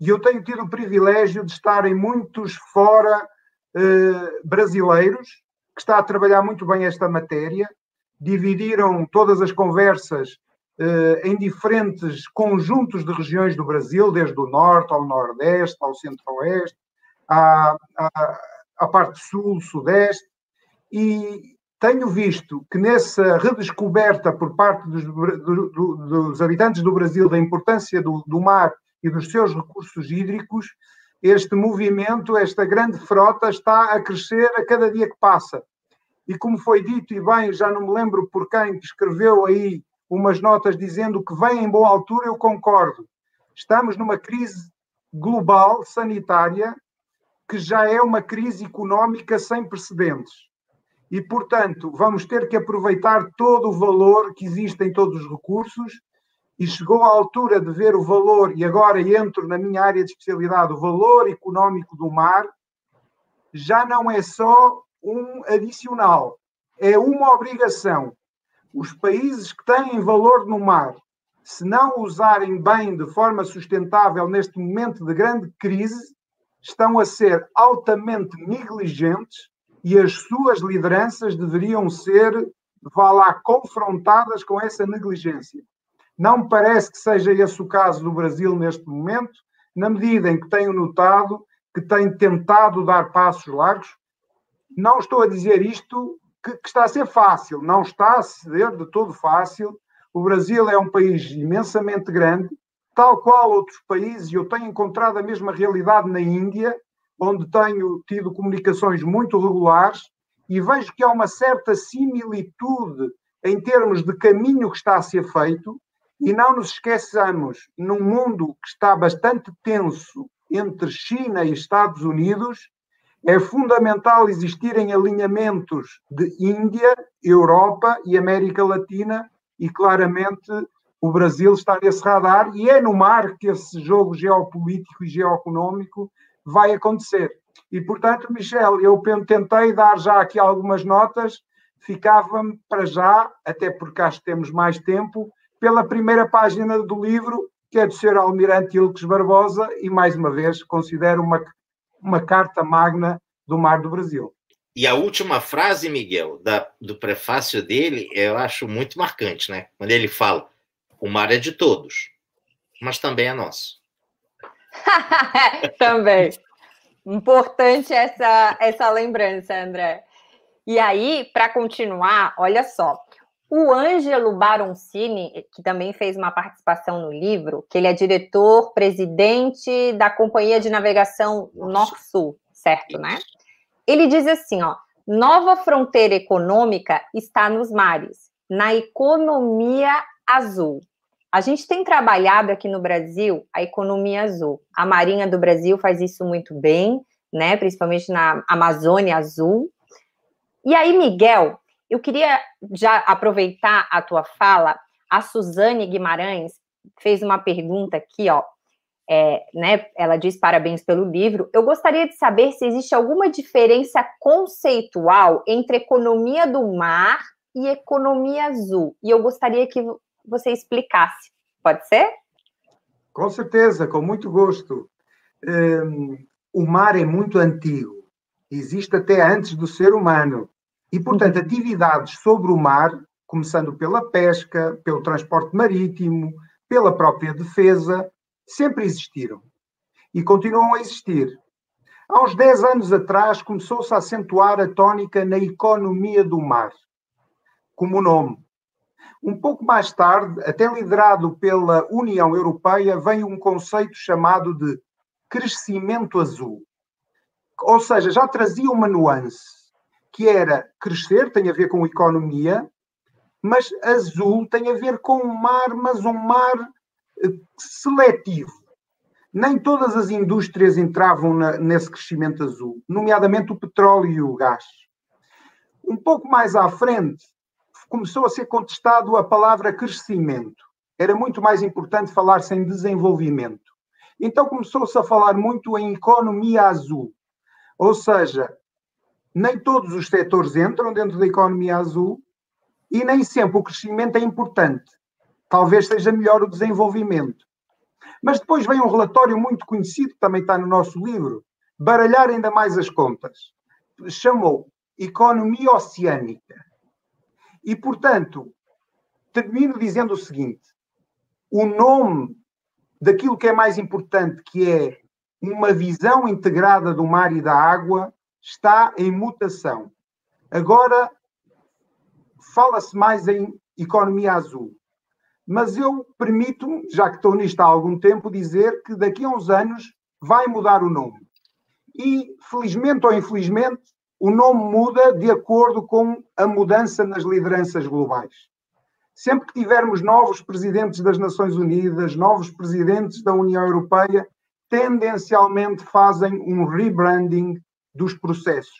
E eu tenho tido o privilégio de estar em muitos fora eh, brasileiros que está a trabalhar muito bem esta matéria. Dividiram todas as conversas eh, em diferentes conjuntos de regiões do Brasil, desde o norte ao nordeste, ao centro-oeste, à parte sul, sudeste, e tenho visto que nessa redescoberta por parte dos, do, do, dos habitantes do Brasil da importância do, do, mar e dos seus recursos hídricos, este movimento, esta grande frota está a crescer a cada dia que passa. E como foi dito, e bem, já não me lembro por quem que escreveu aí umas notas dizendo que vem em boa altura, eu concordo. Estamos numa crise global, sanitária, que já é uma crise económica sem precedentes. E, portanto, vamos ter que aproveitar todo o valor que existe em todos os recursos. E chegou a altura de ver o valor, e agora entro na minha área de especialidade, o valor económico do mar, já não é só um adicional, é uma obrigação os países que têm valor no mar, se não usarem bem de forma sustentável neste momento de grande crise, estão a ser altamente negligentes e as suas lideranças deveriam ser, vá lá, confrontadas com essa negligência. Não parece que seja esse o caso do Brasil neste momento, na medida em que tenho notado que tem tentado dar passos largos. Não estou a dizer isto que, que está a ser fácil, não está a ser de todo fácil. O Brasil é um país imensamente grande, tal qual outros países, eu tenho encontrado a mesma realidade na Índia, onde tenho tido comunicações muito regulares, e vejo que há uma certa similitude em termos de caminho que está a ser feito, e não nos esqueçamos, num mundo que está bastante tenso entre China e Estados Unidos, é fundamental existirem alinhamentos de Índia, Europa e América Latina, e claramente o Brasil está nesse radar, e é no mar que esse jogo geopolítico e geoeconómico vai acontecer. E, portanto, Michel, eu tentei dar já aqui algumas notas, ficava-me para já, até porque acho que temos mais tempo, pela primeira página do livro, que é do Sr. Almirante Ilques Barbosa, e mais uma vez considero uma uma carta magna do Mar do Brasil. E a última frase, Miguel, da, do prefácio dele, eu acho muito marcante, né? Quando ele fala: o mar é de todos, mas também é nosso. também. Importante essa, essa lembrança, André. E aí, para continuar, olha só. O Ângelo Baroncini, que também fez uma participação no livro, que ele é diretor, presidente da Companhia de Navegação Norsul, certo, né? Ele diz assim, ó, nova fronteira econômica está nos mares, na economia azul. A gente tem trabalhado aqui no Brasil a economia azul. A Marinha do Brasil faz isso muito bem, né? Principalmente na Amazônia Azul. E aí, Miguel, eu queria já aproveitar a tua fala. A Suzane Guimarães fez uma pergunta aqui, ó. É, né, ela diz parabéns pelo livro. Eu gostaria de saber se existe alguma diferença conceitual entre economia do mar e economia azul. E eu gostaria que você explicasse. Pode ser? Com certeza, com muito gosto. Um, o mar é muito antigo, existe até antes do ser humano. E, portanto, atividades sobre o mar, começando pela pesca, pelo transporte marítimo, pela própria defesa, sempre existiram e continuam a existir. Há uns 10 anos atrás começou-se a acentuar a tónica na economia do mar. como nome. Um pouco mais tarde, até liderado pela União Europeia, vem um conceito chamado de crescimento azul. Ou seja, já trazia uma nuance, que era crescer, tem a ver com economia, mas azul tem a ver com o mar, mas um mar eh, seletivo. Nem todas as indústrias entravam na, nesse crescimento azul, nomeadamente o petróleo e o gás. Um pouco mais à frente, começou a ser contestado a palavra crescimento. Era muito mais importante falar-se em desenvolvimento. Então começou-se a falar muito em economia azul. Ou seja, nem todos os setores entram dentro da economia azul e nem sempre o crescimento é importante. Talvez seja melhor o desenvolvimento. Mas depois vem um relatório muito conhecido, também está no nosso livro, baralhar ainda mais as contas. Chamou Economia Oceânica. E, portanto, termino dizendo o seguinte: o nome daquilo que é mais importante, que é uma visão integrada do mar e da água, está em mutação. Agora, fala-se mais em economia azul. Mas eu permito-me, já que estou nisto há algum tempo, dizer que daqui a uns anos vai mudar o nome. E, felizmente ou infelizmente, o nome muda de acordo com a mudança nas lideranças globais. Sempre que tivermos novos presidentes das Nações Unidas, novos presidentes da União Europeia, tendencialmente fazem um rebranding dos processos.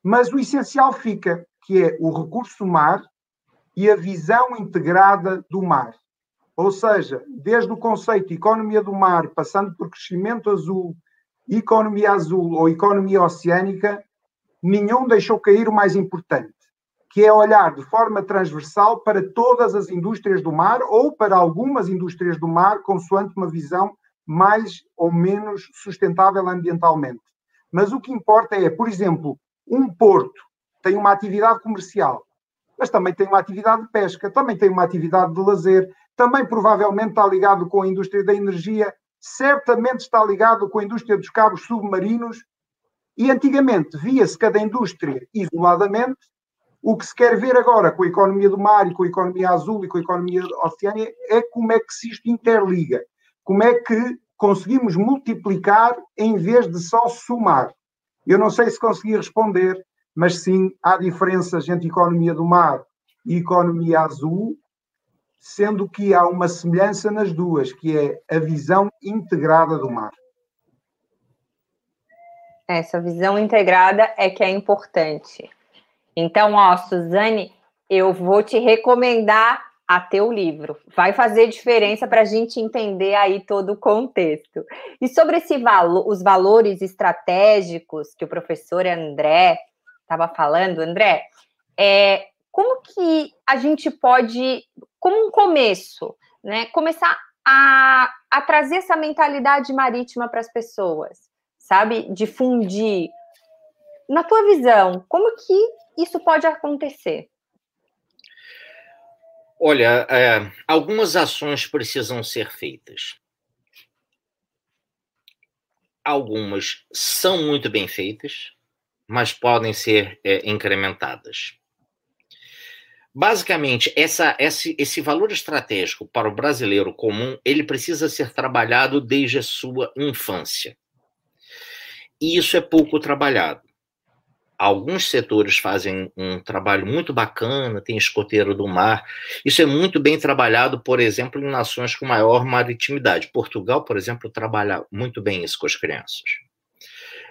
Mas o essencial fica, que é o recurso mar e a visão integrada do mar. Ou seja, desde o conceito de economia do mar, passando por crescimento azul, economia azul ou economia oceânica, nenhum deixou cair o mais importante, que é olhar de forma transversal para todas as indústrias do mar ou para algumas indústrias do mar, consoante uma visão mais ou menos sustentável ambientalmente. Mas o que importa é, por exemplo, um porto tem uma atividade comercial, mas também tem uma atividade de pesca, também tem uma atividade de lazer, também provavelmente está ligado com a indústria da energia, certamente está ligado com a indústria dos cabos submarinos e antigamente via-se cada indústria isoladamente. O que se quer ver agora com a economia do mar e com a economia azul e com a economia oceânica é como é que se isto interliga. Como é que conseguimos multiplicar em vez de só somar. Eu não sei se consegui responder, mas sim, há diferenças entre economia do mar e economia azul, sendo que há uma semelhança nas duas, que é a visão integrada do mar. Essa visão integrada é que é importante. Então, ó, Suzane, eu vou te recomendar a ter o livro. Vai fazer diferença para a gente entender aí todo o contexto. E sobre esse valo, os valores estratégicos que o professor André estava falando, André, é, como que a gente pode, como um começo, né, começar a, a trazer essa mentalidade marítima para as pessoas? Sabe? Difundir. Na tua visão, como que isso pode acontecer? Olha, é, algumas ações precisam ser feitas. Algumas são muito bem feitas, mas podem ser é, incrementadas. Basicamente, essa, esse, esse valor estratégico para o brasileiro comum, ele precisa ser trabalhado desde a sua infância. E isso é pouco trabalhado. Alguns setores fazem um trabalho muito bacana, tem escoteiro do mar. Isso é muito bem trabalhado, por exemplo, em nações com maior maritimidade. Portugal, por exemplo, trabalha muito bem isso com as crianças.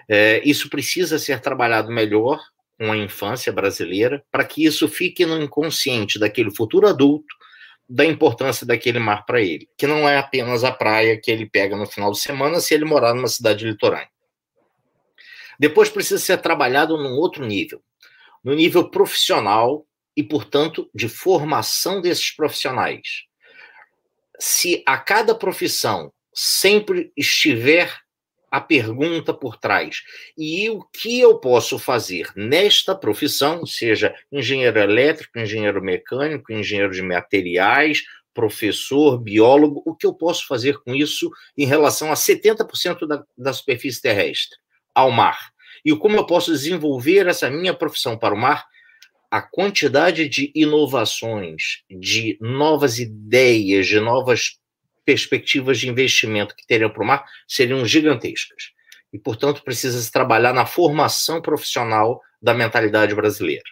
É, isso precisa ser trabalhado melhor com a infância brasileira, para que isso fique no inconsciente daquele futuro adulto da importância daquele mar para ele, que não é apenas a praia que ele pega no final de semana se ele morar numa cidade litorânea. Depois precisa ser trabalhado num outro nível, no nível profissional e, portanto, de formação desses profissionais. Se a cada profissão sempre estiver a pergunta por trás. E o que eu posso fazer nesta profissão, seja engenheiro elétrico, engenheiro mecânico, engenheiro de materiais, professor, biólogo, o que eu posso fazer com isso em relação a 70% da, da superfície terrestre? Ao mar. E como eu posso desenvolver essa minha profissão para o mar a quantidade de inovações, de novas ideias, de novas perspectivas de investimento que teriam para o mar seriam gigantescas. E, portanto, precisa se trabalhar na formação profissional da mentalidade brasileira.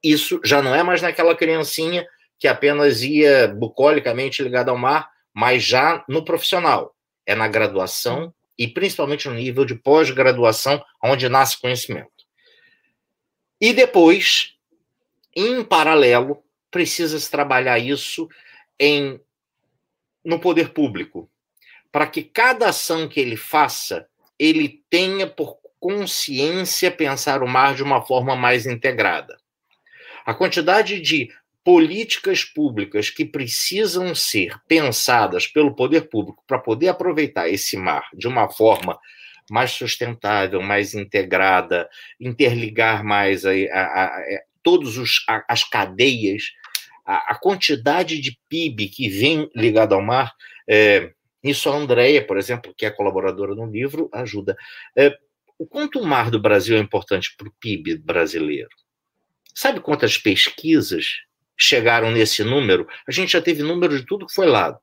Isso já não é mais naquela criancinha que apenas ia bucolicamente ligada ao mar, mas já no profissional. É na graduação e principalmente no nível de pós-graduação, onde nasce conhecimento. E depois, em paralelo, precisa se trabalhar isso em no poder público, para que cada ação que ele faça, ele tenha por consciência pensar o mar de uma forma mais integrada. A quantidade de políticas públicas que precisam ser pensadas pelo poder público para poder aproveitar esse mar de uma forma mais sustentável, mais integrada, interligar mais a, a, a, a todas as cadeias a, a quantidade de PIB que vem ligado ao mar, é, isso a Andrea, por exemplo, que é colaboradora no livro, ajuda. É, o quanto o mar do Brasil é importante para o PIB brasileiro? Sabe quantas pesquisas chegaram nesse número? A gente já teve número de tudo que foi lá.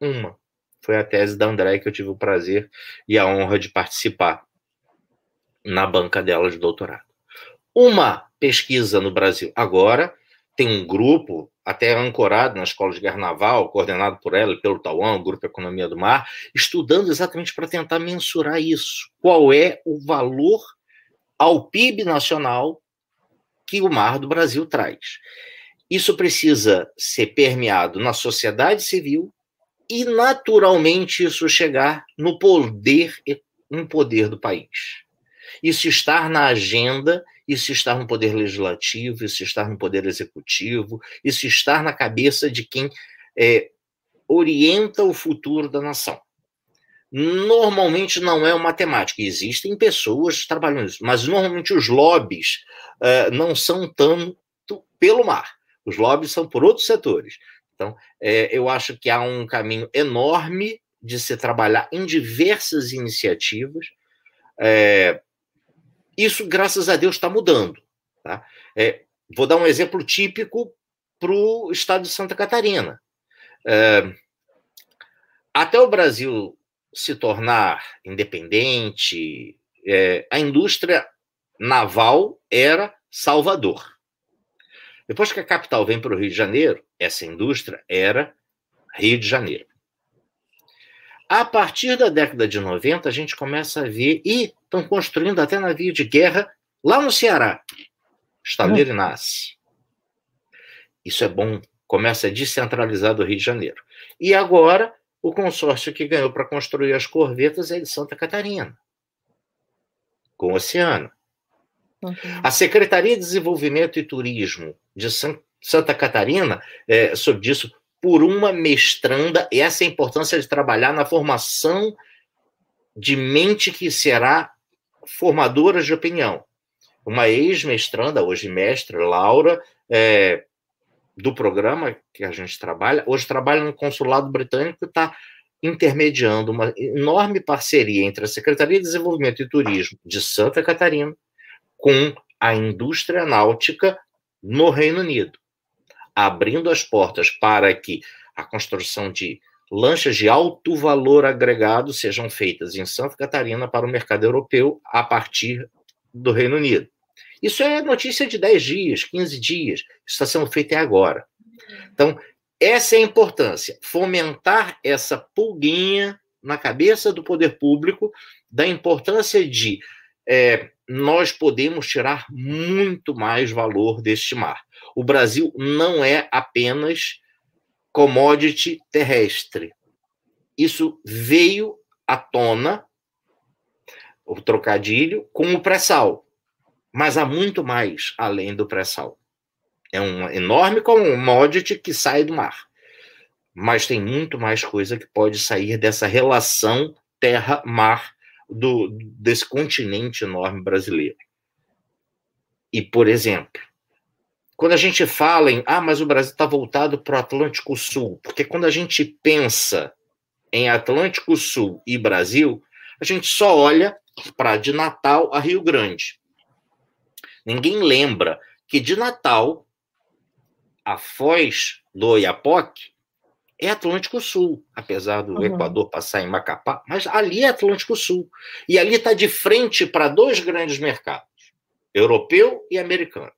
Uma. Foi a tese da Andréia que eu tive o prazer e a honra de participar na banca dela de doutorado. Uma pesquisa no Brasil. Agora, tem um grupo até ancorado na Escola de Guerra Naval, coordenado por ela e pelo Tauan, o Grupo Economia do Mar, estudando exatamente para tentar mensurar isso. Qual é o valor ao PIB nacional que o mar do Brasil traz? Isso precisa ser permeado na sociedade civil e, naturalmente, isso chegar no poder, no poder do país. Isso estar na agenda isso estar no poder legislativo, isso estar no poder executivo, isso estar na cabeça de quem é, orienta o futuro da nação. Normalmente não é uma temática, existem pessoas trabalhando isso, mas normalmente os lobbies uh, não são tanto pelo mar, os lobbies são por outros setores. Então, é, eu acho que há um caminho enorme de se trabalhar em diversas iniciativas. É, isso, graças a Deus, está mudando. Tá? É, vou dar um exemplo típico para o estado de Santa Catarina. É, até o Brasil se tornar independente, é, a indústria naval era Salvador. Depois que a capital vem para o Rio de Janeiro, essa indústria era Rio de Janeiro. A partir da década de 90, a gente começa a ver, e estão construindo até navio de guerra lá no Ceará. Estaleiro nasce. Isso é bom, começa a descentralizar do Rio de Janeiro. E agora, o consórcio que ganhou para construir as corvetas é de Santa Catarina, com o oceano. Uhum. A Secretaria de Desenvolvimento e Turismo de Santa Catarina, é, sobre isso, por uma mestranda, e essa é a importância de trabalhar na formação de mente que será formadora de opinião. Uma ex-mestranda, hoje mestre, Laura, é, do programa que a gente trabalha, hoje trabalha no consulado britânico está intermediando uma enorme parceria entre a Secretaria de Desenvolvimento e Turismo de Santa Catarina com a indústria náutica no Reino Unido abrindo as portas para que a construção de lanchas de alto valor agregado sejam feitas em Santa Catarina para o mercado europeu a partir do Reino Unido. Isso é notícia de 10 dias, 15 dias. Isso está sendo feito agora. Então, essa é a importância, fomentar essa pulguinha na cabeça do poder público da importância de é, nós podemos tirar muito mais valor deste mar. O Brasil não é apenas commodity terrestre. Isso veio à tona, o trocadilho, com o pré-sal. Mas há muito mais além do pré-sal. É um enorme commodity que sai do mar. Mas tem muito mais coisa que pode sair dessa relação terra-mar do, desse continente enorme brasileiro. E, por exemplo, quando a gente fala em, ah, mas o Brasil está voltado para o Atlântico Sul, porque quando a gente pensa em Atlântico Sul e Brasil, a gente só olha para de Natal a Rio Grande. Ninguém lembra que de Natal a foz do Oiapoque é Atlântico Sul, apesar do uhum. Equador passar em Macapá, mas ali é Atlântico Sul. E ali está de frente para dois grandes mercados, europeu e americano,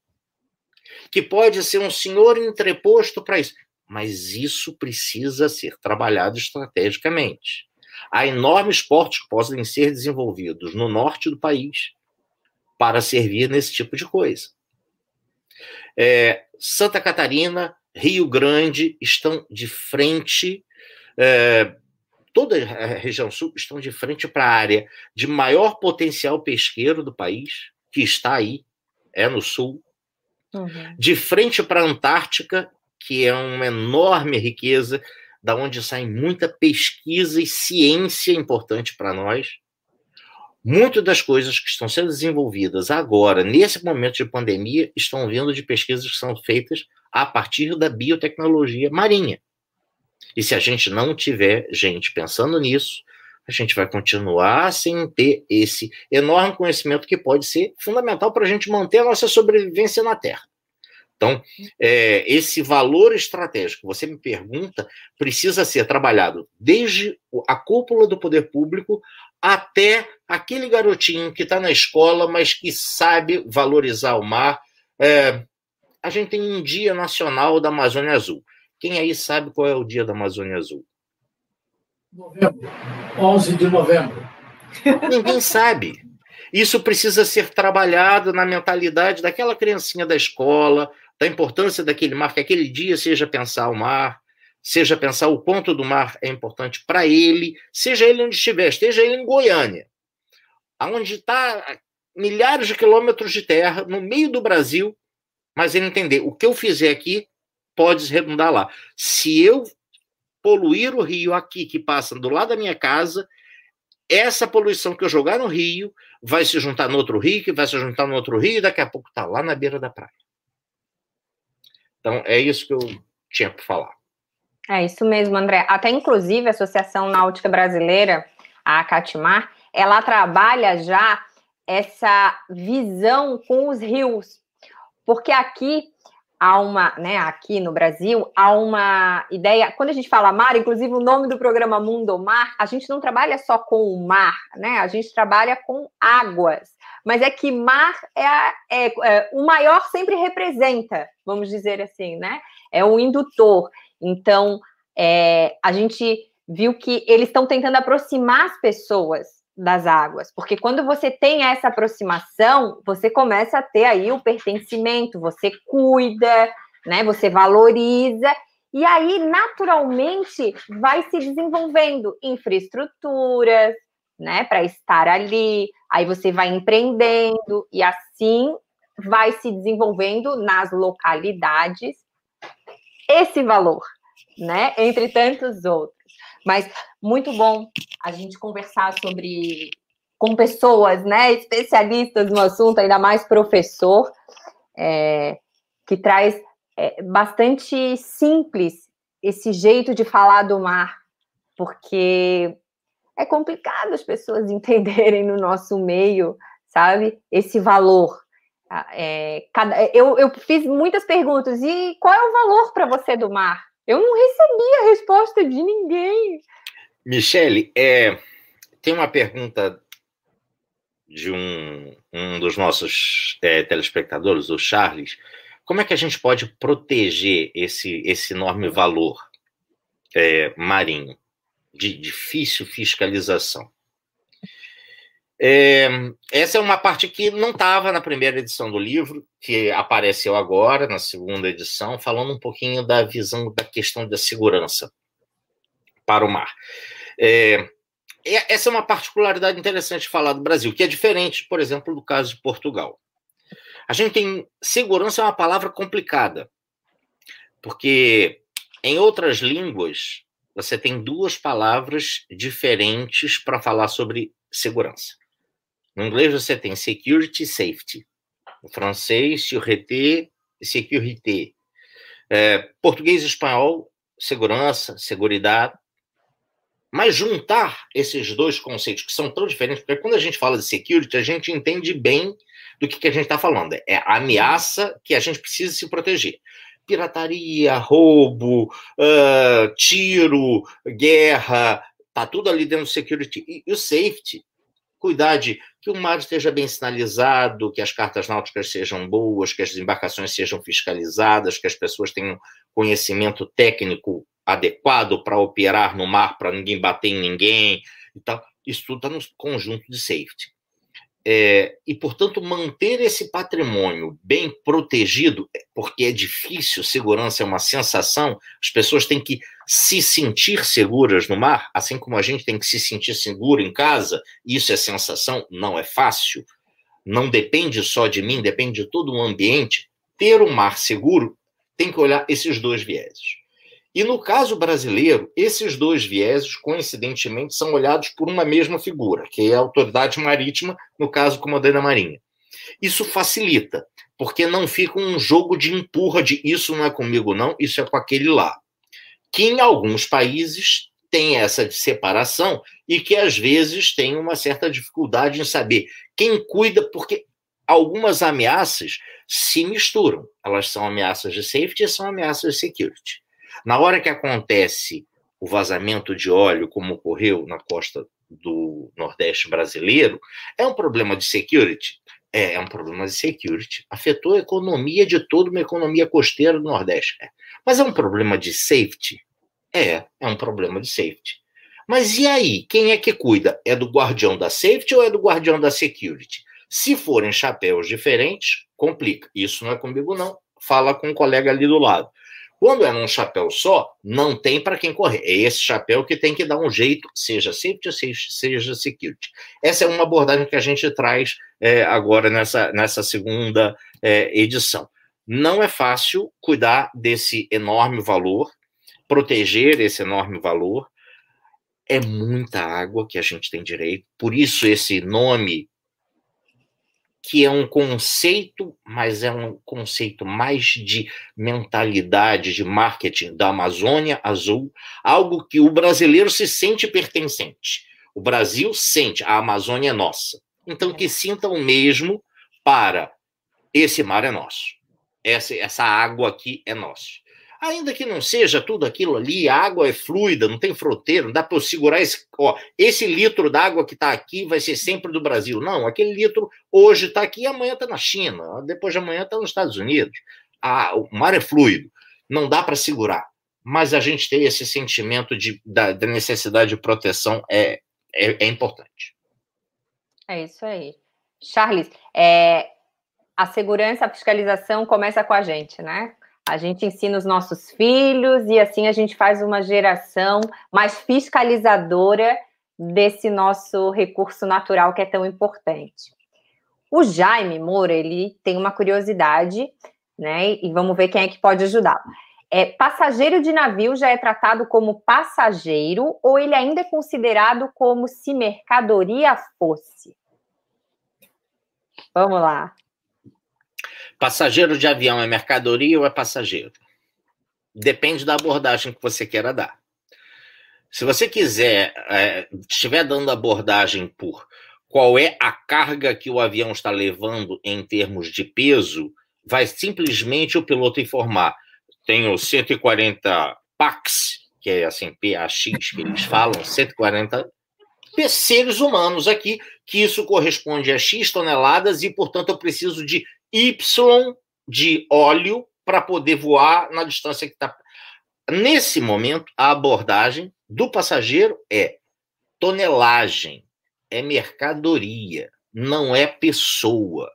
que pode ser um senhor entreposto para isso. Mas isso precisa ser trabalhado estrategicamente. Há enormes portos que podem ser desenvolvidos no norte do país para servir nesse tipo de coisa. É, Santa Catarina Rio Grande estão de frente, é, toda a região sul estão de frente para a área de maior potencial pesqueiro do país, que está aí, é no sul, uhum. de frente para a Antártica, que é uma enorme riqueza, da onde sai muita pesquisa e ciência importante para nós. Muitas das coisas que estão sendo desenvolvidas agora, nesse momento de pandemia, estão vindo de pesquisas que são feitas a partir da biotecnologia marinha. E se a gente não tiver gente pensando nisso, a gente vai continuar sem ter esse enorme conhecimento que pode ser fundamental para a gente manter a nossa sobrevivência na Terra. Então, é, esse valor estratégico, você me pergunta, precisa ser trabalhado desde a cúpula do poder público até aquele garotinho que está na escola, mas que sabe valorizar o mar. É, a gente tem um Dia Nacional da Amazônia Azul. Quem aí sabe qual é o Dia da Amazônia Azul? Novembro. 11 de novembro. Ninguém sabe. Isso precisa ser trabalhado na mentalidade daquela criancinha da escola, da importância daquele mar, que aquele dia seja pensar o mar, seja pensar o quanto do mar é importante para ele, seja ele onde estiver, esteja ele em Goiânia, aonde está milhares de quilômetros de terra, no meio do Brasil, mas ele entender o que eu fizer aqui pode redundar lá. Se eu poluir o rio aqui, que passa do lado da minha casa, essa poluição que eu jogar no rio vai se juntar no outro rio, que vai se juntar no outro rio, e daqui a pouco está lá na beira da praia. Então, é isso que eu tinha para falar. É isso mesmo, André. Até inclusive a Associação Náutica Brasileira, a Catimar, ela trabalha já essa visão com os rios, porque aqui há uma, né, aqui no Brasil, há uma ideia, quando a gente fala mar, inclusive o nome do programa Mundo Mar, a gente não trabalha só com o mar, né? A gente trabalha com águas. Mas é que mar é, a, é, é o maior sempre representa, vamos dizer assim, né? É o indutor. Então, é, a gente viu que eles estão tentando aproximar as pessoas das águas, porque quando você tem essa aproximação, você começa a ter aí o pertencimento, você cuida, né? Você valoriza e aí naturalmente vai se desenvolvendo infraestruturas, né, para estar ali. Aí você vai empreendendo e assim vai se desenvolvendo nas localidades esse valor, né? Entre tantos outros. Mas muito bom a gente conversar sobre com pessoas, né, especialistas no assunto, ainda mais professor, é, que traz é, bastante simples esse jeito de falar do mar, porque é complicado as pessoas entenderem no nosso meio, sabe, esse valor. Ah, é, cada, eu, eu fiz muitas perguntas, e qual é o valor para você do mar? Eu não recebi a resposta de ninguém. Michele, é, tem uma pergunta de um, um dos nossos é, telespectadores, o Charles. Como é que a gente pode proteger esse, esse enorme valor é, marinho de difícil fiscalização? É, essa é uma parte que não estava na primeira edição do livro, que apareceu agora, na segunda edição, falando um pouquinho da visão da questão da segurança para o mar. É, essa é uma particularidade interessante de falar do Brasil, que é diferente, por exemplo, do caso de Portugal. A gente tem. Segurança é uma palavra complicada, porque em outras línguas você tem duas palavras diferentes para falar sobre segurança. No inglês você tem security safety. No francês, sûreté sécurité. É, português e espanhol, segurança, seguridade. Mas juntar esses dois conceitos que são tão diferentes, porque quando a gente fala de security, a gente entende bem do que, que a gente está falando. É a ameaça que a gente precisa se proteger. Pirataria, roubo, uh, tiro, guerra, tá tudo ali dentro do security. E, e o safety, cuidar de que o mar esteja bem sinalizado, que as cartas náuticas sejam boas, que as embarcações sejam fiscalizadas, que as pessoas tenham conhecimento técnico adequado para operar no mar, para ninguém bater em ninguém e tal. Isso tudo está no conjunto de safety. É, e, portanto, manter esse patrimônio bem protegido, porque é difícil, segurança é uma sensação, as pessoas têm que se sentir seguras no mar, assim como a gente tem que se sentir seguro em casa, isso é sensação, não é fácil, não depende só de mim, depende de todo o ambiente. Ter um mar seguro tem que olhar esses dois vieses. E no caso brasileiro, esses dois vieses, coincidentemente, são olhados por uma mesma figura, que é a autoridade marítima, no caso, comandante da Marinha. Isso facilita, porque não fica um jogo de empurra de isso não é comigo, não, isso é com aquele lá. Que em alguns países tem essa separação e que às vezes tem uma certa dificuldade em saber quem cuida, porque algumas ameaças se misturam. Elas são ameaças de safety e são ameaças de security. Na hora que acontece o vazamento de óleo, como ocorreu na costa do Nordeste brasileiro, é um problema de security? É, é um problema de security. Afetou a economia de toda uma economia costeira do Nordeste. É. Mas é um problema de safety? É, é um problema de safety. Mas e aí? Quem é que cuida? É do guardião da safety ou é do guardião da security? Se forem chapéus diferentes, complica. Isso não é comigo, não. Fala com um colega ali do lado. Quando é num chapéu só, não tem para quem correr. É esse chapéu que tem que dar um jeito, seja safety, seja security. Essa é uma abordagem que a gente traz é, agora nessa, nessa segunda é, edição. Não é fácil cuidar desse enorme valor, proteger esse enorme valor. É muita água que a gente tem direito, por isso esse nome que é um conceito, mas é um conceito mais de mentalidade, de marketing da Amazônia Azul, algo que o brasileiro se sente pertencente. O Brasil sente, a Amazônia é nossa. Então, que sinta o mesmo para esse mar é nosso. Essa, essa água aqui é nossa. Ainda que não seja tudo aquilo ali, a água é fluida, não tem fronteira, não dá para eu segurar esse. Ó, esse litro d'água que está aqui vai ser sempre do Brasil. Não, aquele litro hoje está aqui, amanhã está na China, depois de amanhã está nos Estados Unidos. Ah, o mar é fluido, não dá para segurar. Mas a gente ter esse sentimento de, da, da necessidade de proteção é, é, é, importante. É isso aí. Charles, é, a segurança, a fiscalização começa com a gente, né? A gente ensina os nossos filhos e assim a gente faz uma geração mais fiscalizadora desse nosso recurso natural que é tão importante. O Jaime Moura, ele tem uma curiosidade, né? E vamos ver quem é que pode ajudá-lo. É, passageiro de navio já é tratado como passageiro ou ele ainda é considerado como se mercadoria fosse? Vamos lá. Passageiro de avião é mercadoria ou é passageiro? Depende da abordagem que você queira dar. Se você quiser, é, estiver dando abordagem por qual é a carga que o avião está levando em termos de peso, vai simplesmente o piloto informar. Tenho 140 PAX, que é assim, PAX que eles falam, 140 seres humanos aqui, que isso corresponde a X toneladas e, portanto, eu preciso de Y de óleo para poder voar na distância que está. Nesse momento, a abordagem do passageiro é tonelagem, é mercadoria, não é pessoa.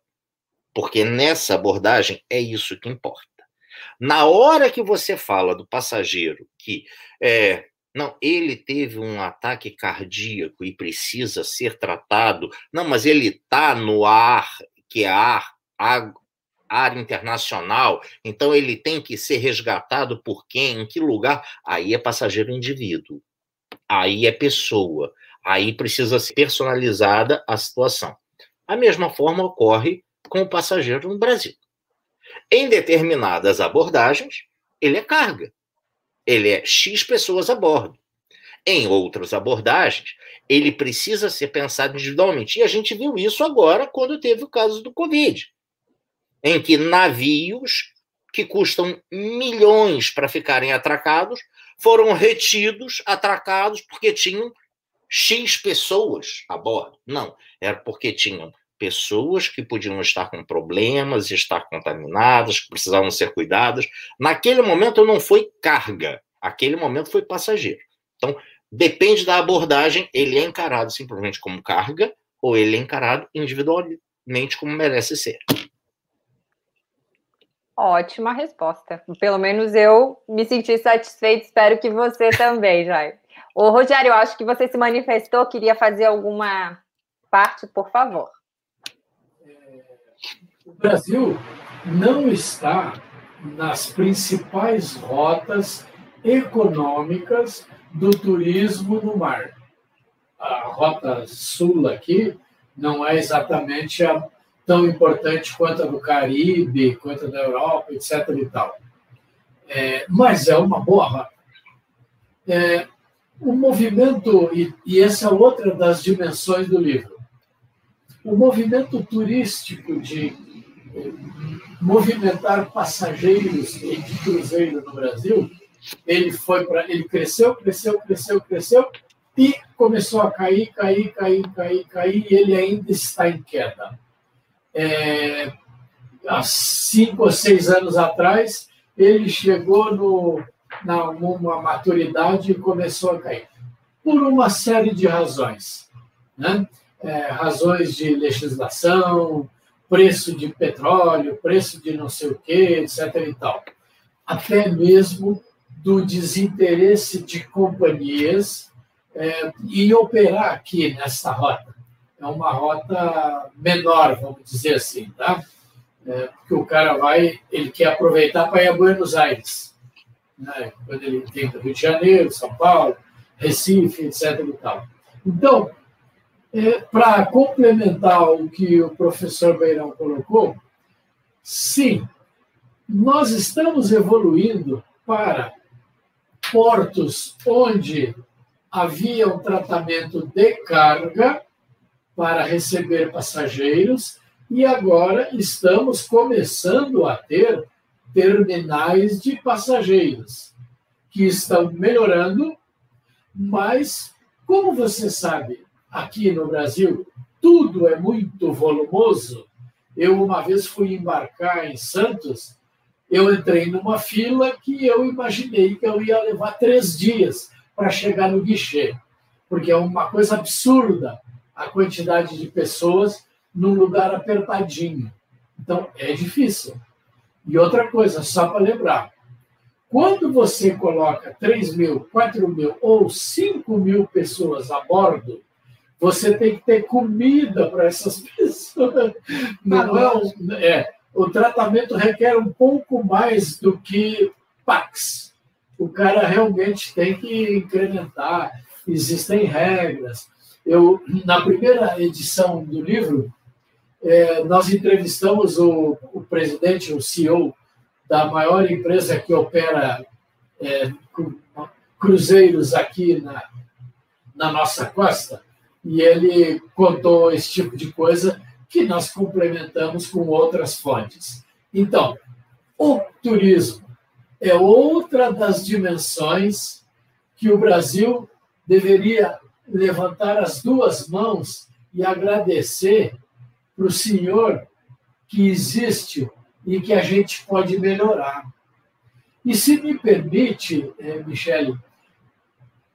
Porque nessa abordagem é isso que importa. Na hora que você fala do passageiro que é, não, ele teve um ataque cardíaco e precisa ser tratado. Não, mas ele está no ar, que é ar área internacional, então ele tem que ser resgatado por quem, em que lugar? Aí é passageiro indivíduo, aí é pessoa, aí precisa ser personalizada a situação. A mesma forma ocorre com o passageiro no Brasil. Em determinadas abordagens, ele é carga. Ele é X pessoas a bordo. Em outras abordagens, ele precisa ser pensado individualmente. E a gente viu isso agora quando teve o caso do Covid, em que navios que custam milhões para ficarem atracados foram retidos, atracados, porque tinham X pessoas a bordo. Não, era porque tinham pessoas que podiam estar com problemas, estar contaminadas, que precisavam ser cuidadas. Naquele momento não foi carga, aquele momento foi passageiro. Então, depende da abordagem, ele é encarado simplesmente como carga ou ele é encarado individualmente como merece ser. Ótima resposta. Pelo menos eu me senti satisfeito, espero que você também, Jair. Ô, Rogério, eu acho que você se manifestou, queria fazer alguma parte, por favor. O Brasil não está nas principais rotas econômicas do turismo no mar. A rota sul aqui não é exatamente a tão importante quanto a do Caribe, quanto a da Europa, etc. e tal. É, mas é uma boa rota. É, o movimento, e, e essa é outra das dimensões do livro, o movimento turístico de movimentar passageiros de cruzeiro no Brasil, ele foi para, ele cresceu, cresceu, cresceu, cresceu e começou a cair, cair, cair, cair, cair, e ele ainda está em queda é, há cinco ou seis anos atrás, ele chegou no, na, numa maturidade e começou a cair. Por uma série de razões. Né? É, razões de legislação, preço de petróleo, preço de não sei o quê, etc. e tal. Até mesmo do desinteresse de companhias é, em operar aqui nessa rota é uma rota menor, vamos dizer assim, tá? É, porque o cara vai, ele quer aproveitar para ir a Buenos Aires, né? quando ele tem Rio de Janeiro, São Paulo, Recife, etc. E tal. Então, é, para complementar o que o professor Beirão colocou, sim, nós estamos evoluindo para portos onde havia um tratamento de carga para receber passageiros e agora estamos começando a ter terminais de passageiros que estão melhorando, mas como você sabe, aqui no Brasil tudo é muito volumoso. Eu uma vez fui embarcar em Santos, eu entrei numa fila que eu imaginei que eu ia levar três dias para chegar no guichê, porque é uma coisa absurda a quantidade de pessoas num lugar apertadinho. Então, é difícil. E outra coisa, só para lembrar: quando você coloca 3 mil, 4 mil ou 5 mil pessoas a bordo, você tem que ter comida para essas pessoas. Não é, é, o tratamento requer um pouco mais do que Pax. O cara realmente tem que incrementar, existem regras. Eu, na primeira edição do livro, é, nós entrevistamos o, o, presidente, o CEO da maior empresa que opera é, cruzeiros aqui na, na nossa costa, e ele contou esse tipo de coisa que nós complementamos com outras fontes. Então, o turismo é outra das dimensões que o Brasil deveria levantar as duas mãos e agradecer para o Senhor que existe e que a gente pode melhorar. E se me permite, eh, Michele,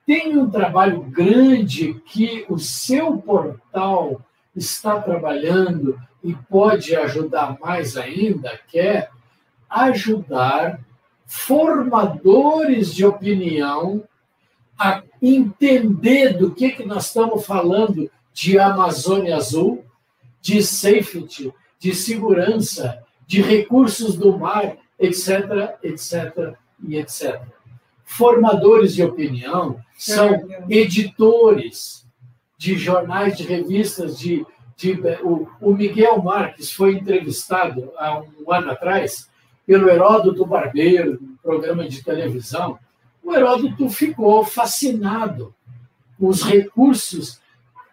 tem um trabalho grande que o seu portal está trabalhando e pode ajudar mais ainda, que é ajudar formadores de opinião a entender do que, que nós estamos falando de Amazônia Azul, de safety, de segurança, de recursos do mar, etc., etc. e etc. Formadores de opinião são editores de jornais, de revistas, de, de o, o Miguel Marques foi entrevistado há um ano atrás pelo Heródoto Barbeiro, um programa de televisão, o Heródoto ficou fascinado com os recursos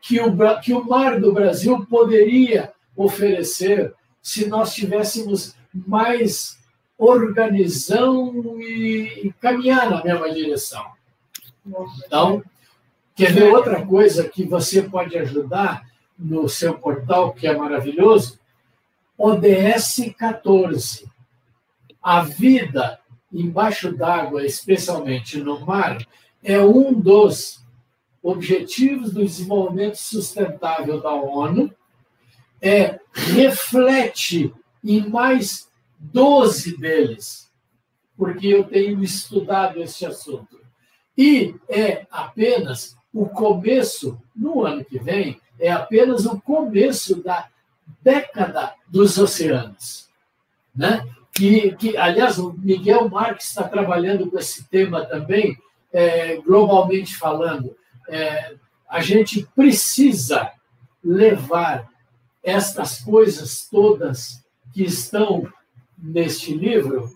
que o, que o mar do Brasil poderia oferecer se nós tivéssemos mais organização e, e caminhar na mesma direção. Então, quer ver outra coisa que você pode ajudar no seu portal, que é maravilhoso? ODS 14. A vida embaixo d'água, especialmente no mar, é um dos objetivos do desenvolvimento sustentável da ONU, é, reflete em mais 12 deles, porque eu tenho estudado esse assunto. E é apenas o começo, no ano que vem, é apenas o começo da década dos oceanos. Né? Que, que, aliás, o Miguel Marques está trabalhando com esse tema também, é, globalmente falando. É, a gente precisa levar estas coisas todas que estão neste livro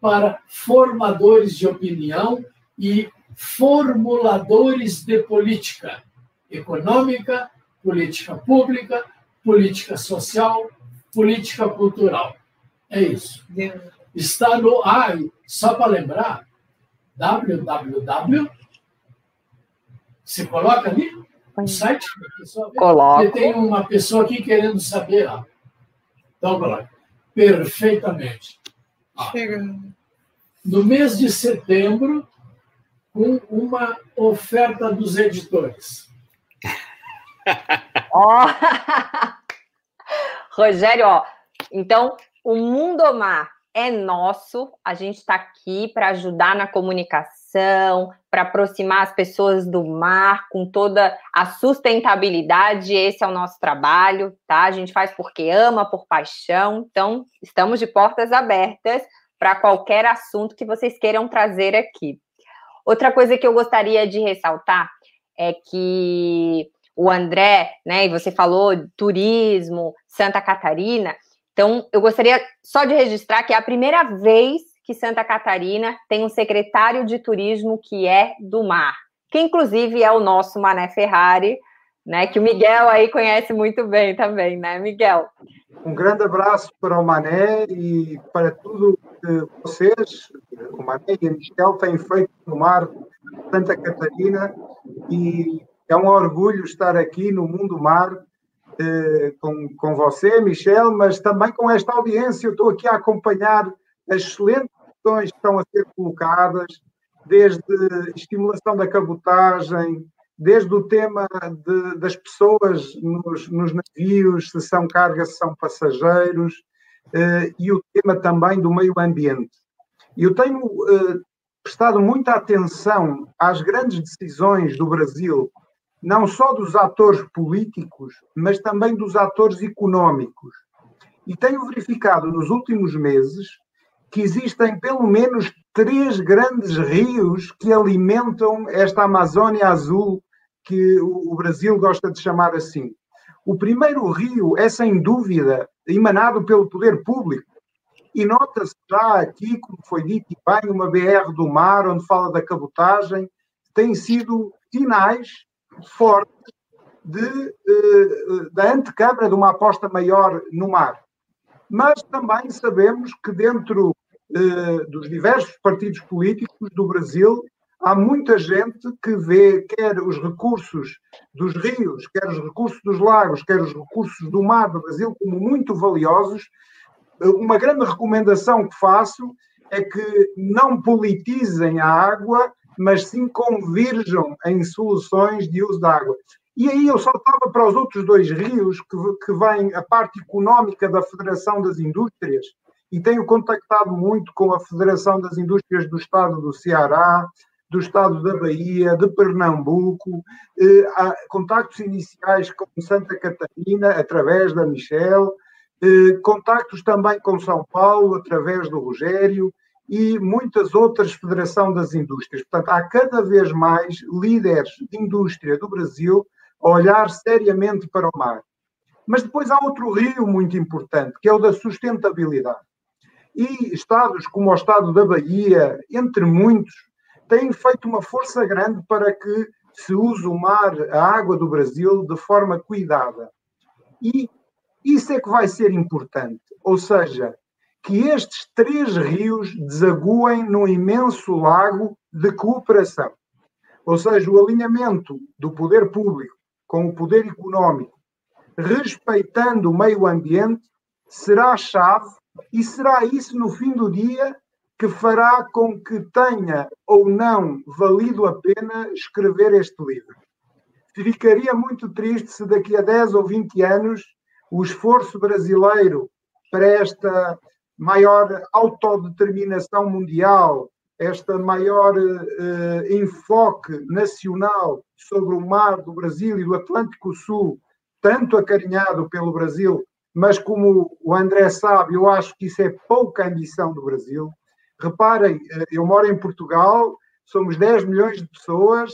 para formadores de opinião e formuladores de política econômica, política pública, política social, política cultural. É isso. Está no. Ah, só para lembrar, www. Você coloca ali? O site Coloca. tem uma pessoa aqui querendo saber. Ó. Então, coloca. Perfeitamente. Ó. No mês de setembro, com uma oferta dos editores. Ó, Rogério, ó, então o Mundo Mar é nosso, a gente está aqui para ajudar na comunicação, para aproximar as pessoas do mar com toda a sustentabilidade, esse é o nosso trabalho, tá? A gente faz porque ama, por paixão, então estamos de portas abertas para qualquer assunto que vocês queiram trazer aqui. Outra coisa que eu gostaria de ressaltar é que o André, né, e você falou turismo, Santa Catarina. Então, eu gostaria só de registrar que é a primeira vez que Santa Catarina tem um secretário de turismo que é do mar, que inclusive é o nosso Mané Ferrari, né, que o Miguel aí conhece muito bem também, né, Miguel? Um grande abraço para o Mané e para tudo que vocês, o Mané e a Michel, têm feito no mar Santa Catarina e é um orgulho estar aqui no Mundo Mar eh, com, com você, Michel, mas também com esta audiência. Eu estou aqui a acompanhar as excelentes questões que estão a ser colocadas, desde estimulação da cabotagem, desde o tema de, das pessoas nos, nos, navios, se são cargas, se são passageiros, eh, e o tema também do meio ambiente. Eu tenho eh, prestado muita atenção às grandes decisões do Brasil não só dos atores políticos, mas também dos atores económicos. E tenho verificado nos últimos meses que existem pelo menos três grandes rios que alimentam esta Amazônia azul que o Brasil gosta de chamar assim. O primeiro rio é, sem dúvida, emanado pelo poder público. E nota-se já aqui, como foi dito bem, uma BR do mar, onde fala da cabotagem, tem sido sinais forte de, eh, da antecâmara de uma aposta maior no mar. Mas também sabemos que dentro eh, dos diversos partidos políticos do Brasil há muita gente que vê quer os recursos dos rios, quer os recursos dos lagos, quer os recursos do mar do Brasil como muito valiosos. Uma grande recomendação que faço é que não politizem a água mas sim convirjam em soluções de uso da água. E aí eu saltava para os outros dois rios, que, que vem a parte económica da Federação das Indústrias, e tenho contactado muito com a Federação das Indústrias do Estado do Ceará, do Estado da Bahia, de Pernambuco, eh, contactos iniciais com Santa Catarina, através da Michel, eh, contactos também com São Paulo, através do Rogério, e muitas outras Federação das Indústrias. Portanto, há cada vez mais líderes de indústria do Brasil a olhar seriamente para o mar. Mas depois há outro rio muito importante, que é o da sustentabilidade. E estados como o estado da Bahia, entre muitos, têm feito uma força grande para que se use o mar, a água do Brasil, de forma cuidada. E isso é que vai ser importante. Ou seja, que estes três rios desaguem num imenso lago de cooperação. Ou seja, o alinhamento do poder público com o poder económico, respeitando o meio ambiente, será a chave e será isso, no fim do dia, que fará com que tenha ou não valido a pena escrever este livro. Ficaria muito triste se daqui a 10 ou 20 anos o esforço brasileiro para esta maior autodeterminação mundial, esta maior uh, enfoque nacional sobre o mar do Brasil e do Atlântico Sul, tanto acarinhado pelo Brasil, mas como o André sabe, eu acho que isso é pouca ambição do Brasil. Reparem, eh, eu moro em Portugal, somos 10 milhões de pessoas,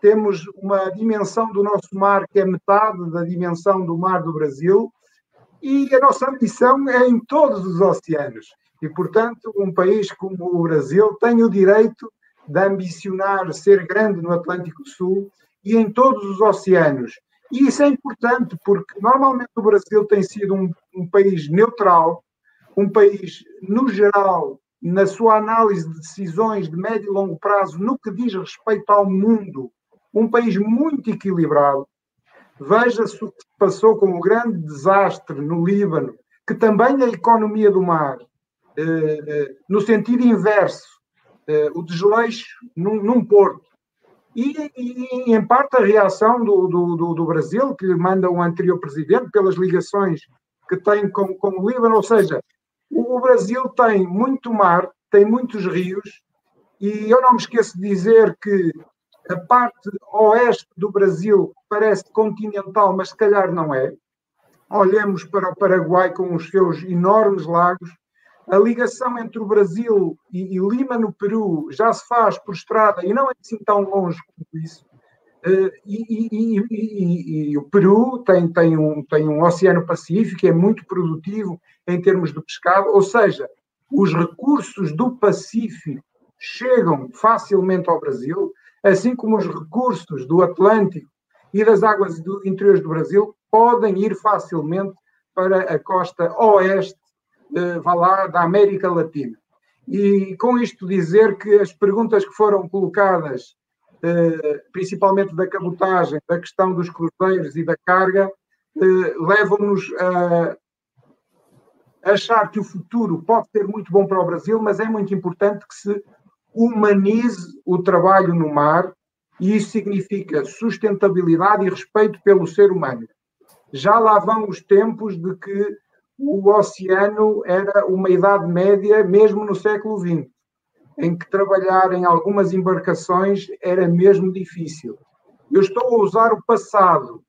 temos uma dimensão do nosso mar que é metade da dimensão do mar do Brasil, e a nossa ambição é em todos os oceanos. E, portanto, um país como o Brasil tem o direito de ambicionar ser grande no Atlântico Sul e em todos os oceanos. E isso é importante porque normalmente o Brasil tem sido um, um país neutral, um país, no geral, na sua análise de decisões de médio e longo prazo, no que diz respeito ao mundo, um país muito equilibrado. Veja-se o que passou com o grande desastre no Líbano, que também a economia do mar, eh, eh, no sentido inverso, eh, o desleixo num, num porto. E, e, em parte, a reação do, do, do, Brasil, que lhe manda um anterior presidente, pelas ligações que tem com, com o Líbano, ou seja, o, o Brasil tem muito mar, tem muitos rios, e eu não me esqueço de dizer que a parte oeste do Brasil parece continental, mas se calhar não é. Olhemos para o Paraguai com os seus enormes lagos. A ligação entre o Brasil e, e Lima, no Peru, já se faz por estrada e não é assim tão longe como isso. Uh, e, e, e, o Peru tem, tem, um, tem um Oceano Pacífico, é muito produtivo em termos de pescado, ou seja, os recursos do Pacífico chegam facilmente ao Brasil assim como os recursos do Atlântico e das águas do, interiores do Brasil podem ir facilmente para a costa oeste, eh, vá lá, da América Latina. E com isto dizer que as perguntas que foram colocadas, eh, principalmente da cabotagem, da questão dos cruzeiros e da carga, eh, levam-nos a achar que o futuro pode ser muito bom para o Brasil, mas é muito importante que se humanize o trabalho no mar, e isso significa sustentabilidade e respeito pelo ser humano. Já lá vão os tempos de que o oceano era uma idade média, mesmo no século XX, em que trabalhar em algumas embarcações era mesmo difícil. Eu estou a usar o passado,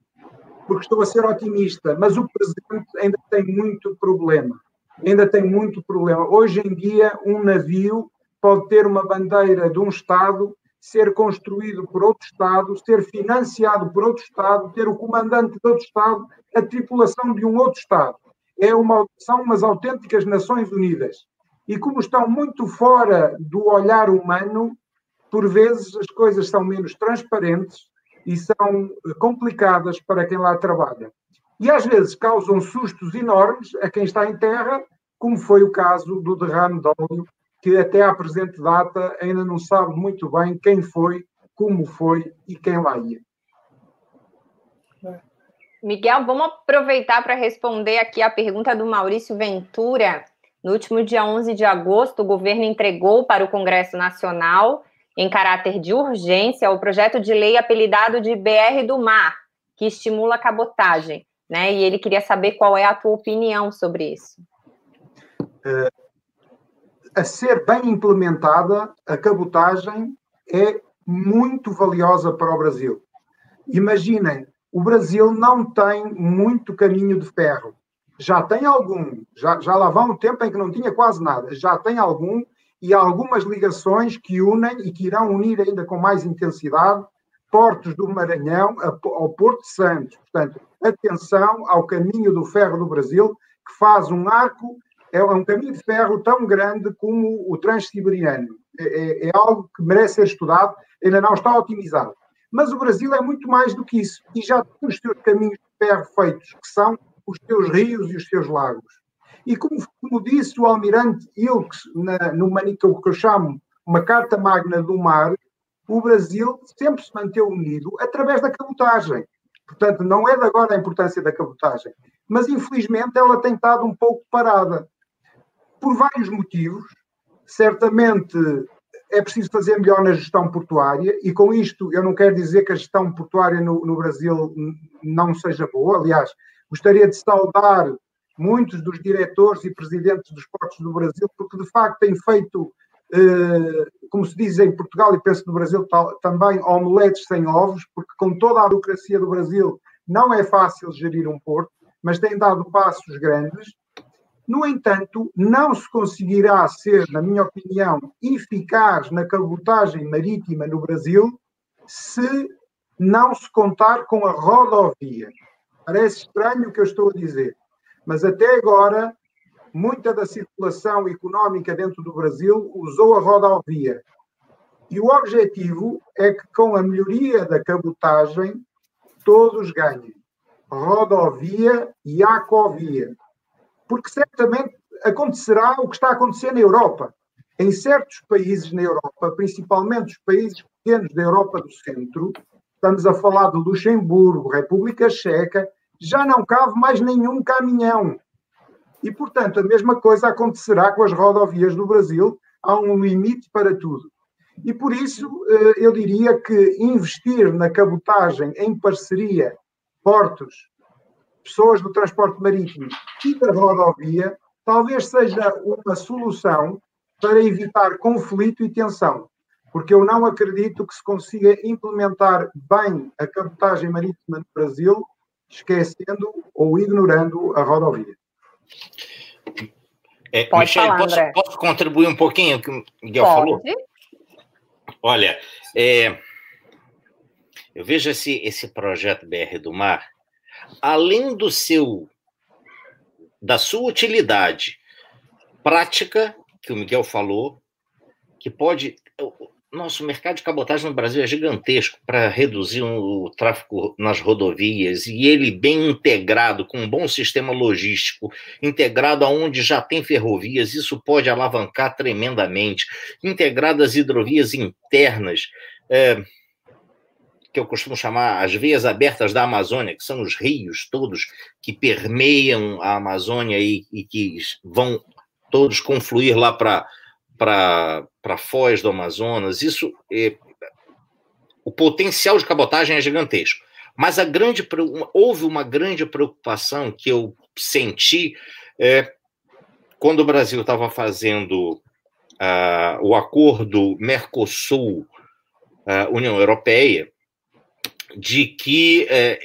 porque estou a ser otimista, mas o presente ainda tem muito problema. Ainda tem muito problema. Hoje em dia, um navio pode ter uma bandeira de um Estado, ser construído por outro Estado, ser financiado por outro Estado, ter o comandante de outro Estado, a tripulação de um outro Estado. É uma, são umas autênticas Nações Unidas. E como estão muito fora do olhar humano, por vezes as coisas são menos transparentes e são complicadas para quem lá trabalha. E às vezes causam sustos enormes a quem está em terra, como foi o caso do derrame de óleo que até à presente data ainda não sabe muito bem quem foi, como foi e quem lá ia. Miguel, vamos aproveitar para responder aqui a pergunta do Maurício Ventura. No último dia 11 de agosto, o governo entregou para o Congresso Nacional, em caráter de urgência, o projeto de lei apelidado de BR do Mar, que estimula a cabotagem. Né? E ele queria saber qual é a tua opinião sobre isso. É, a ser bem implementada, a cabotagem é muito valiosa para o Brasil. Imaginem, o Brasil não tem muito caminho de ferro. Já tem algum, já, já lá vão um tempo em que não tinha quase nada, já tem algum e algumas ligações que unem e que irão unir ainda com mais intensidade portos do Maranhão ao Porto Santos. Portanto, atenção ao caminho do ferro do Brasil, que faz um arco é um caminho de ferro tão grande como o Transsiberiano. É, é, é algo que merece ser estudado, ainda não está otimizado. Mas o Brasil é muito mais do que isso e já tem os seus caminhos de ferro feitos, que são os seus rios e os seus lagos. E como, como disse o almirante Ilks, na, numa, que eu chamo uma carta magna do mar, o Brasil sempre se manteve unido através da cabotagem. Portanto, não é de agora a importância da cabotagem. Mas, infelizmente, ela tem estado um pouco parada. Por vários motivos. Certamente é preciso fazer melhor na gestão portuária, e com isto eu não quero dizer que a gestão portuária no, no Brasil não seja boa. Aliás, gostaria de saudar muitos dos diretores e presidentes dos portos do Brasil, porque de facto têm feito eh, como se diz em Portugal e penso no Brasil também, omeletes sem ovos, porque com toda a burocracia do Brasil não é fácil gerir um porto, mas tem dado passos grandes. No entanto, não se conseguirá ser, na minha opinião, eficaz na cabotagem marítima no Brasil se não se contar com a rodovia. Parece estranho o que eu estou a dizer, mas até agora muita da circulação económica dentro do Brasil usou a rodovia. E o objetivo é que, com a melhoria da cabotagem, todos ganhem. Rodovia e acovia. Porque certamente acontecerá o que está a acontecer na Europa. Em certos países na Europa, principalmente os países pequenos da Europa do Centro, estamos a falar de Luxemburgo, República Checa, já não cabe mais nenhum caminhão e, portanto, a mesma coisa acontecerá com as rodovias do Brasil. Há um limite para tudo. E por isso eh, eu diria que investir na cabotagem em parceria, portos, pessoas do transporte marítimo e da rodovia, talvez seja uma solução para evitar conflito e tensão. Porque eu não acredito que se consiga implementar bem a cabotagem marítima no Brasil, esquecendo ou ignorando a rodovia. É, Pode Michele, falar, posso, posso, contribuir um pouquinho o que o Miguel Pode. falou? Olha, é, eu vejo esse, esse projeto BR do Mar, além do seu da sua utilidade prática, que o Miguel falou, que pode nosso mercado de cabotagem no Brasil é gigantesco para reduzir o tráfego nas rodovias e ele bem integrado, com um bom sistema logístico, integrado aonde já tem ferrovias, isso pode alavancar tremendamente. Integrado às hidrovias internas, é, que eu costumo chamar as veias abertas da Amazônia, que são os rios todos que permeiam a Amazônia e, e que vão todos confluir lá para Foz do Amazonas, isso é, o potencial de cabotagem é gigantesco. Mas a grande houve uma grande preocupação que eu senti é, quando o Brasil estava fazendo uh, o acordo Mercosul-União uh, Europeia, de que é,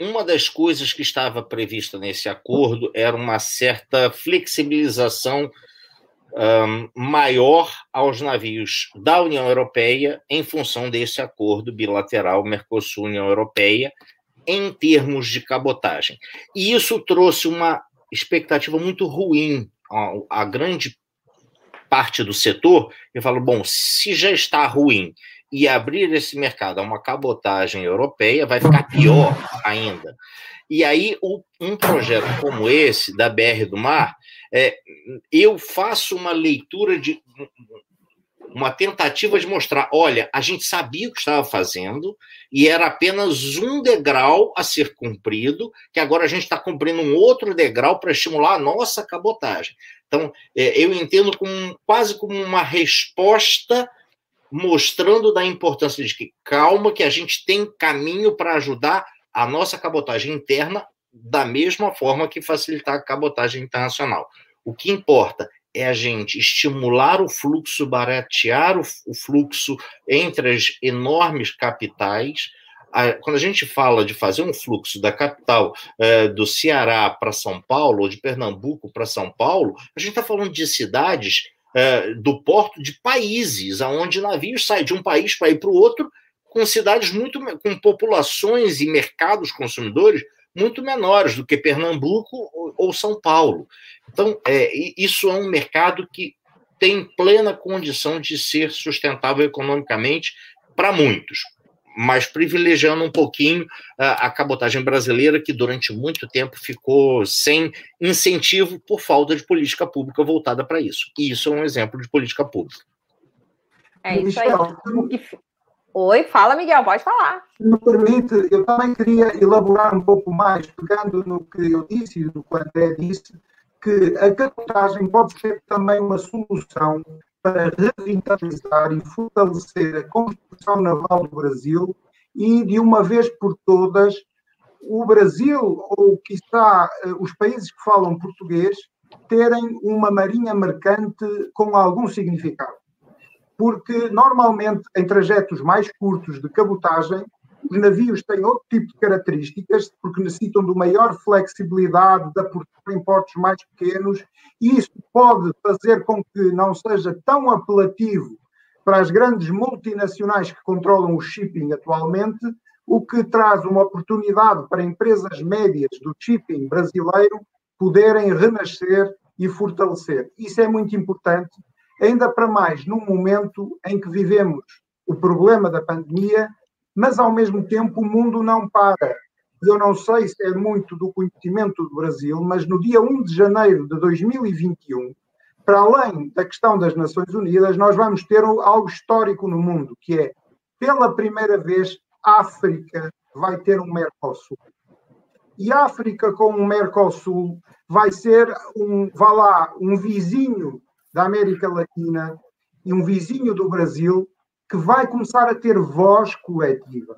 uma das coisas que estava prevista nesse acordo era uma certa flexibilização um, maior aos navios da União Europeia em função desse acordo bilateral Mercosul-União Europeia em termos de cabotagem. E isso trouxe uma expectativa muito ruim a grande parte do setor. Eu falo, bom, se já está ruim e abrir esse mercado a uma cabotagem europeia, vai ficar pior ainda. E aí, um projeto como esse, da BR do Mar, é, eu faço uma leitura de uma tentativa de mostrar, olha, a gente sabia o que estava fazendo e era apenas um degrau a ser cumprido, que agora a gente está cumprindo um outro degrau para estimular a nossa cabotagem. Então, é, eu entendo como, quase como uma resposta mostrando da importância de que calma, que a gente tem caminho para ajudar a nossa cabotagem interna da mesma forma que facilitar a cabotagem internacional. O que importa é a gente estimular o fluxo, baratear o, o fluxo entre as enormes capitais. A, quando a gente fala de fazer um fluxo da capital é, do Ceará para São Paulo, ou de Pernambuco para São Paulo, a gente está falando de cidades é, do porto de países, aonde navios saem de um país para ir para o outro com cidades muito com populações e mercados consumidores muito menores do que Pernambuco ou São Paulo. Então, é, isso é um mercado que tem plena condição de ser sustentável economicamente para muitos, mas privilegiando um pouquinho a, a cabotagem brasileira, que durante muito tempo ficou sem incentivo por falta de política pública voltada para isso. E isso é um exemplo de política pública. É isso aí. Oi, fala, Miguel, pode falar. Se me permite, eu também queria elaborar um pouco mais, pegando no que eu disse e no que o André disse, que a cabotagem pode ser também uma solução para revitalizar e fortalecer a construção naval do Brasil e, de uma vez por todas, o Brasil, ou quiçá eh, os países que falam português, terem uma marinha mercante com algum significado. Porque normalmente em trajetos mais curtos de cabotagem, os navios têm outro tipo de características, porque necessitam de maior flexibilidade, de aportar em portos mais pequenos, e isso pode fazer com que não seja tão apelativo para as grandes multinacionais que controlam o shipping atualmente, o que traz uma oportunidade para empresas médias do shipping brasileiro poderem renascer e fortalecer. Isso é muito importante ainda para mais num momento em que vivemos o problema da pandemia, mas ao mesmo tempo o mundo não para. Eu não sei se é muito do conhecimento do Brasil, mas no dia 1 de janeiro de 2021, para além da questão das Nações Unidas, nós vamos ter algo histórico no mundo, que é, pela primeira vez, a África vai ter um Mercosul. E a África com um Mercosul vai ser um, vá lá, um vizinho da América Latina e um vizinho do Brasil que vai começar a ter voz coletiva.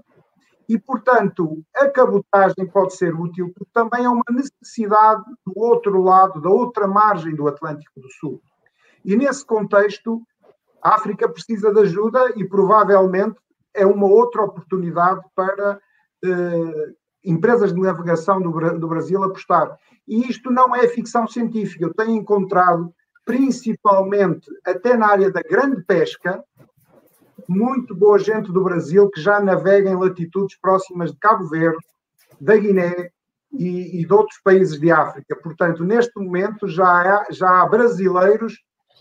E, portanto, a cabotagem pode ser útil porque também é uma necessidade do outro lado, da outra margem do Atlântico do Sul. E, nesse contexto, a África precisa de ajuda e, provavelmente, é uma outra oportunidade para eh, empresas de navegação do, do Brasil apostar. E isto não é ficção científica. Eu tenho encontrado principalmente até na área da grande pesca, muito boa gente do Brasil que já navega em latitudes próximas de Cabo Verde, da Guiné e, e de outros países de África. Portanto, neste momento já há, já há brasileiros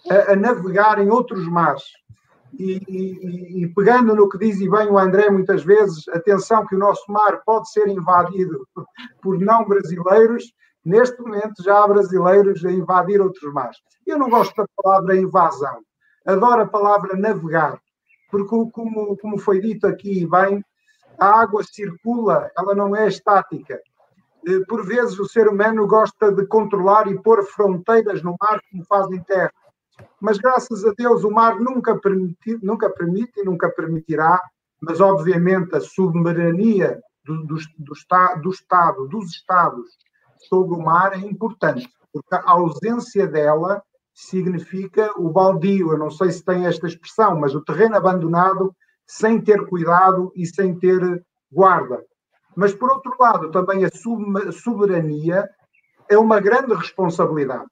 a, a navegar em outros mares. E, e, e, pegando no que diz e bem o André muitas vezes, atenção que o nosso mar pode ser invadido por não brasileiros, Neste momento já há brasileiros a invadir outros mares. Eu não gosto da palavra invasão, adoro a palavra navegar, porque, como, como foi dito aqui bem, a água circula, ela não é estática. Eh, por vezes o ser humano gosta de controlar e pôr fronteiras no mar como faz em terra. Mas graças a Deus o mar nunca permite, nunca permite e nunca permitirá, mas obviamente a soberania do, do, do, do Estado, dos Estados, sobre o mar é importante, porque a ausência dela significa o baldio. Eu não sei se tem esta expressão, mas o terreno abandonado sem ter cuidado e sem ter guarda. Mas, por outro lado, também a soberania é uma grande responsabilidade.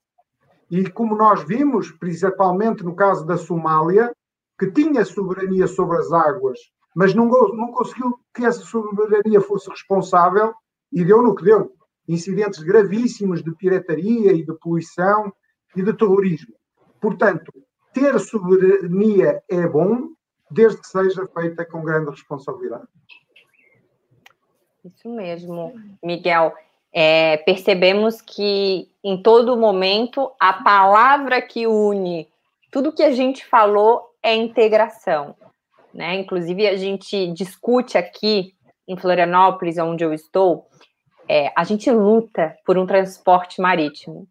E como nós vimos, principalmente no caso da Somália, que tinha soberania sobre as águas, mas não, não conseguiu que essa soberania fosse responsável e deu no que deu incidentes gravíssimos de pirataria e de poluição e de terrorismo. Portanto, ter soberania é bom, desde que seja feita com grande responsabilidade. Isso mesmo, Miguel. É, percebemos que em todo momento a palavra que une tudo que a gente falou é integração. Né? Inclusive, a gente discute aqui em Florianópolis, onde eu estou, é, a gente luta por um transporte marítimo.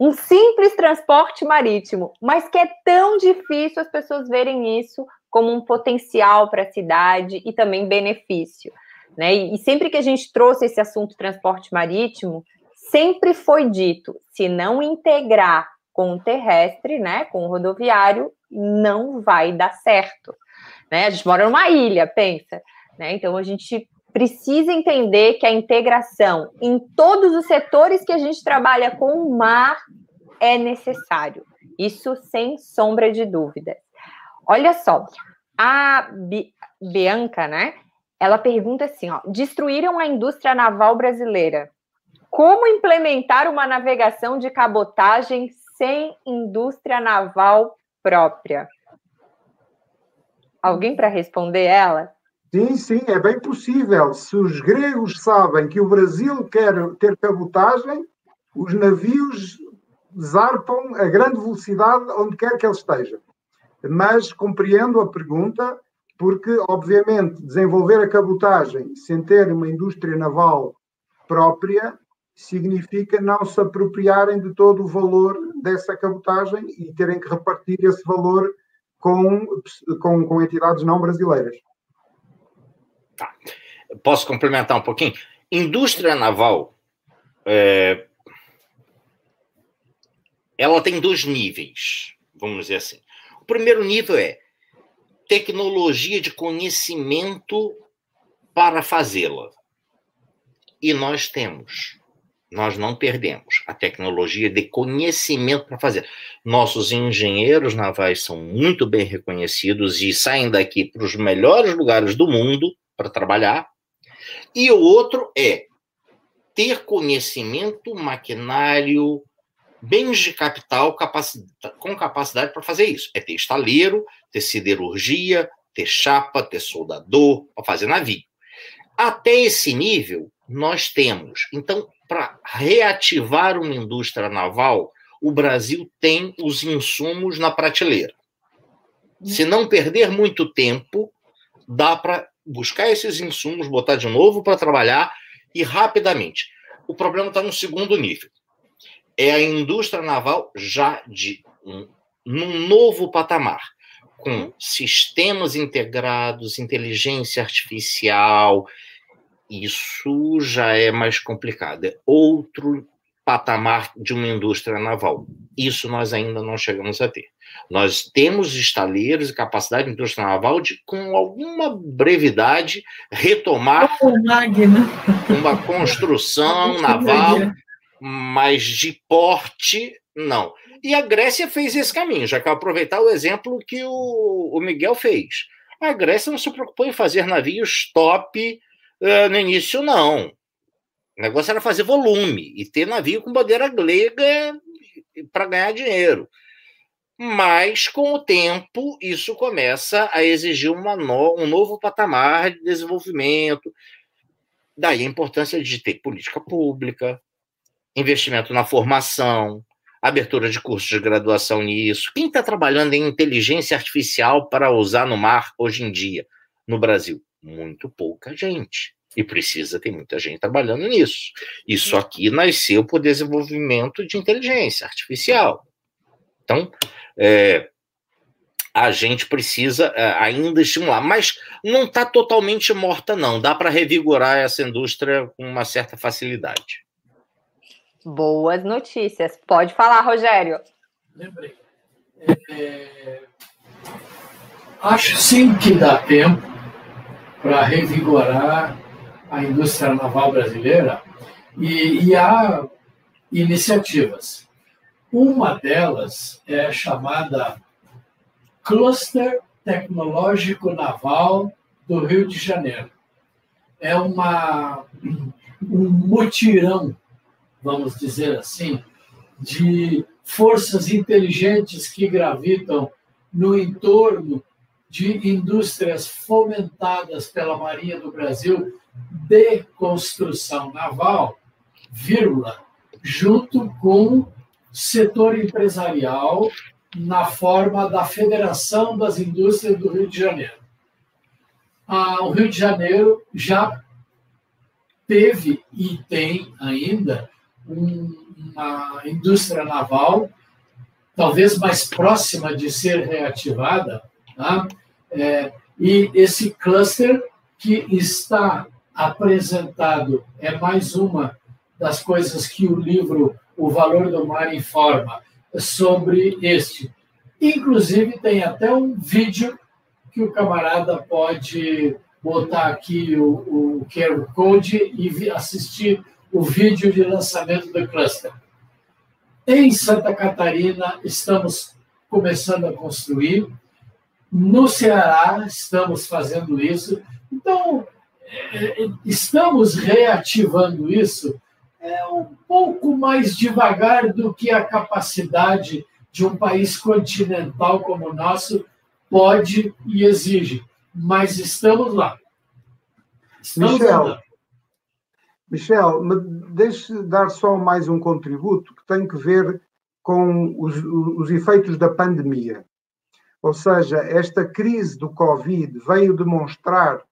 Um simples transporte marítimo, mas que é tão difícil as pessoas verem isso como um potencial para a cidade e também benefício. Né? E, sempre que a gente trouxe esse assunto transporte marítimo, sempre foi dito: se não integrar com o terrestre, né, com o rodoviário, não vai dar certo. Né? A gente mora numa ilha, pensa. Né? Então a gente precisa entender que a integração em todos os setores que a gente trabalha com o mar é necessário. Isso sem sombra de dúvida. Olha só, a Bianca, né? Ela pergunta assim: ó, destruíram a indústria naval brasileira. Como implementar uma navegação de cabotagem sem indústria naval própria? Alguém para responder ela? Sim, sim, é bem possível. Se os gregos sabem que o Brasil quer ter cabotagem, os navios zarpam a grande velocidade onde quer que eles estejam. Mas compreendo a pergunta, porque, obviamente, desenvolver a cabotagem sem ter uma indústria naval própria significa não se apropriarem de todo o valor dessa cabotagem e terem que repartir esse valor com, com, com entidades não brasileiras. Tá. Posso complementar um pouquinho? Indústria naval, é, ela tem dois níveis, vamos dizer assim. O primeiro nível é tecnologia de conhecimento para fazê-la. E nós temos. Nós não perdemos a tecnologia de conhecimento para fazer. Nossos engenheiros navais são muito bem reconhecidos e saem daqui para os melhores lugares do mundo para trabalhar. E o outro é ter conhecimento, maquinário, bens de capital com capacidade para fazer isso. É ter estaleiro, ter siderurgia, ter chapa, ter soldador, para fazer navio. Até esse nível, nós temos. Então, para reativar uma indústria naval, o Brasil tem os insumos na prateleira. Se não perder muito tempo, dá para buscar esses insumos, botar de novo para trabalhar e rapidamente. O problema está no segundo nível. É a indústria naval já de um, num novo patamar, com sistemas integrados, inteligência artificial. Isso já é mais complicado. É outro patamar de uma indústria naval. Isso nós ainda não chegamos a ter. Nós temos estaleiros e capacidade de indústria naval de, com alguma brevidade, retomar uma construção naval, mas de porte, não. E a Grécia fez esse caminho, já que eu aproveitar o exemplo que o, o Miguel fez. A Grécia não se preocupou em fazer navios top uh, no início, não. O negócio era fazer volume e ter navio com bandeira grega para ganhar dinheiro. Mas, com o tempo, isso começa a exigir no, um novo patamar de desenvolvimento. Daí a importância de ter política pública, investimento na formação, abertura de cursos de graduação nisso. Quem está trabalhando em inteligência artificial para usar no mar hoje em dia, no Brasil? Muito pouca gente. E precisa ter muita gente trabalhando nisso. Isso aqui nasceu por desenvolvimento de inteligência artificial. Então, é, a gente precisa é, ainda estimular, mas não está totalmente morta, não. Dá para revigorar essa indústria com uma certa facilidade. Boas notícias. Pode falar, Rogério. Lembrei. É, acho sim que dá tempo para revigorar a indústria naval brasileira e, e há iniciativas. Uma delas é chamada Cluster Tecnológico Naval do Rio de Janeiro. É uma, um mutirão, vamos dizer assim, de forças inteligentes que gravitam no entorno de indústrias fomentadas pela Marinha do Brasil de construção naval, vírgula, junto com setor empresarial na forma da Federação das Indústrias do Rio de Janeiro. Ah, o Rio de Janeiro já teve e tem ainda um, uma indústria naval, talvez mais próxima de ser reativada, tá? é, e esse cluster que está apresentado é mais uma das coisas que o livro O Valor do Mar informa sobre este. Inclusive, tem até um vídeo que o camarada pode botar aqui o, o QR Code e assistir o vídeo de lançamento do cluster. Em Santa Catarina, estamos começando a construir. No Ceará, estamos fazendo isso. Então, estamos reativando isso é um pouco mais devagar do que a capacidade de um país continental como o nosso pode e exige. Mas estamos lá. Estamos Michel. Michel, deixe dar só mais um contributo que tem que ver com os, os efeitos da pandemia. Ou seja, esta crise do Covid veio demonstrar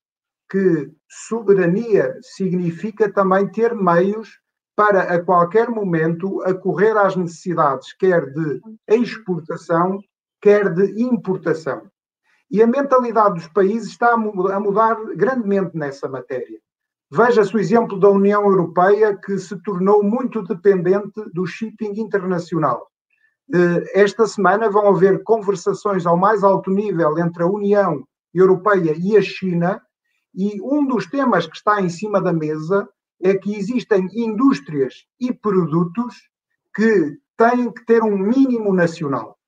que soberania significa também ter meios para a qualquer momento acorrer às necessidades, quer de exportação, quer de importação. E a mentalidade dos países está a mudar grandemente nessa matéria. Veja-se o exemplo da União Europeia, que se tornou muito dependente do shipping internacional. Eh, esta semana vão haver conversações ao mais alto nível entre a União Europeia e a China, e um dos temas que está em cima da mesa é que existem indústrias e produtos que têm que ter um mínimo nacional.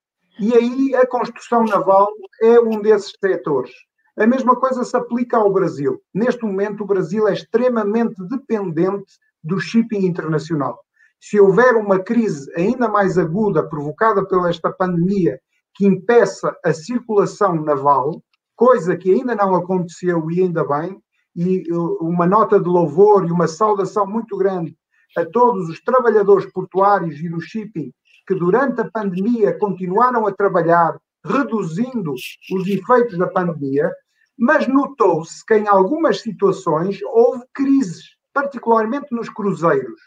E aí a construção naval é um desses setores. A mesma coisa se aplica ao Brasil. Neste momento, o Brasil é extremamente dependente do shipping internacional. Se houver uma crise ainda mais aguda provocada pela esta pandemia que impeça a circulação naval, coisa que ainda não aconteceu e ainda bem, e uh, uma nota de louvor e uma saudação muito grande a todos os trabalhadores portuários e do shipping que durante a pandemia continuaram a trabalhar, reduzindo os efeitos da pandemia, mas notou-se que em algumas situações houve crises, particularmente nos cruzeiros,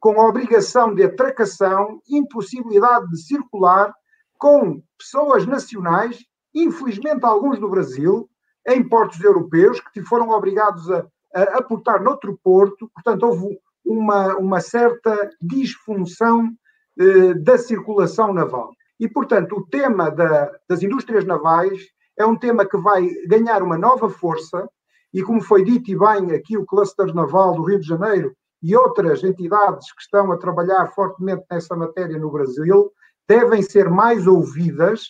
com a obrigação de atracação, impossibilidade de circular, com pessoas nacionais, infelizmente alguns do Brasil, em portos europeus que foram obrigados a, aportar noutro porto, portanto, houve uma, uma certa disfunção eh, da circulação naval. E, portanto, o tema da, das indústrias navais é um tema que vai ganhar uma nova força, e como foi dito e bem aqui, o cluster naval do Rio de Janeiro e outras entidades que estão a trabalhar fortemente nessa matéria no Brasil devem ser mais ouvidas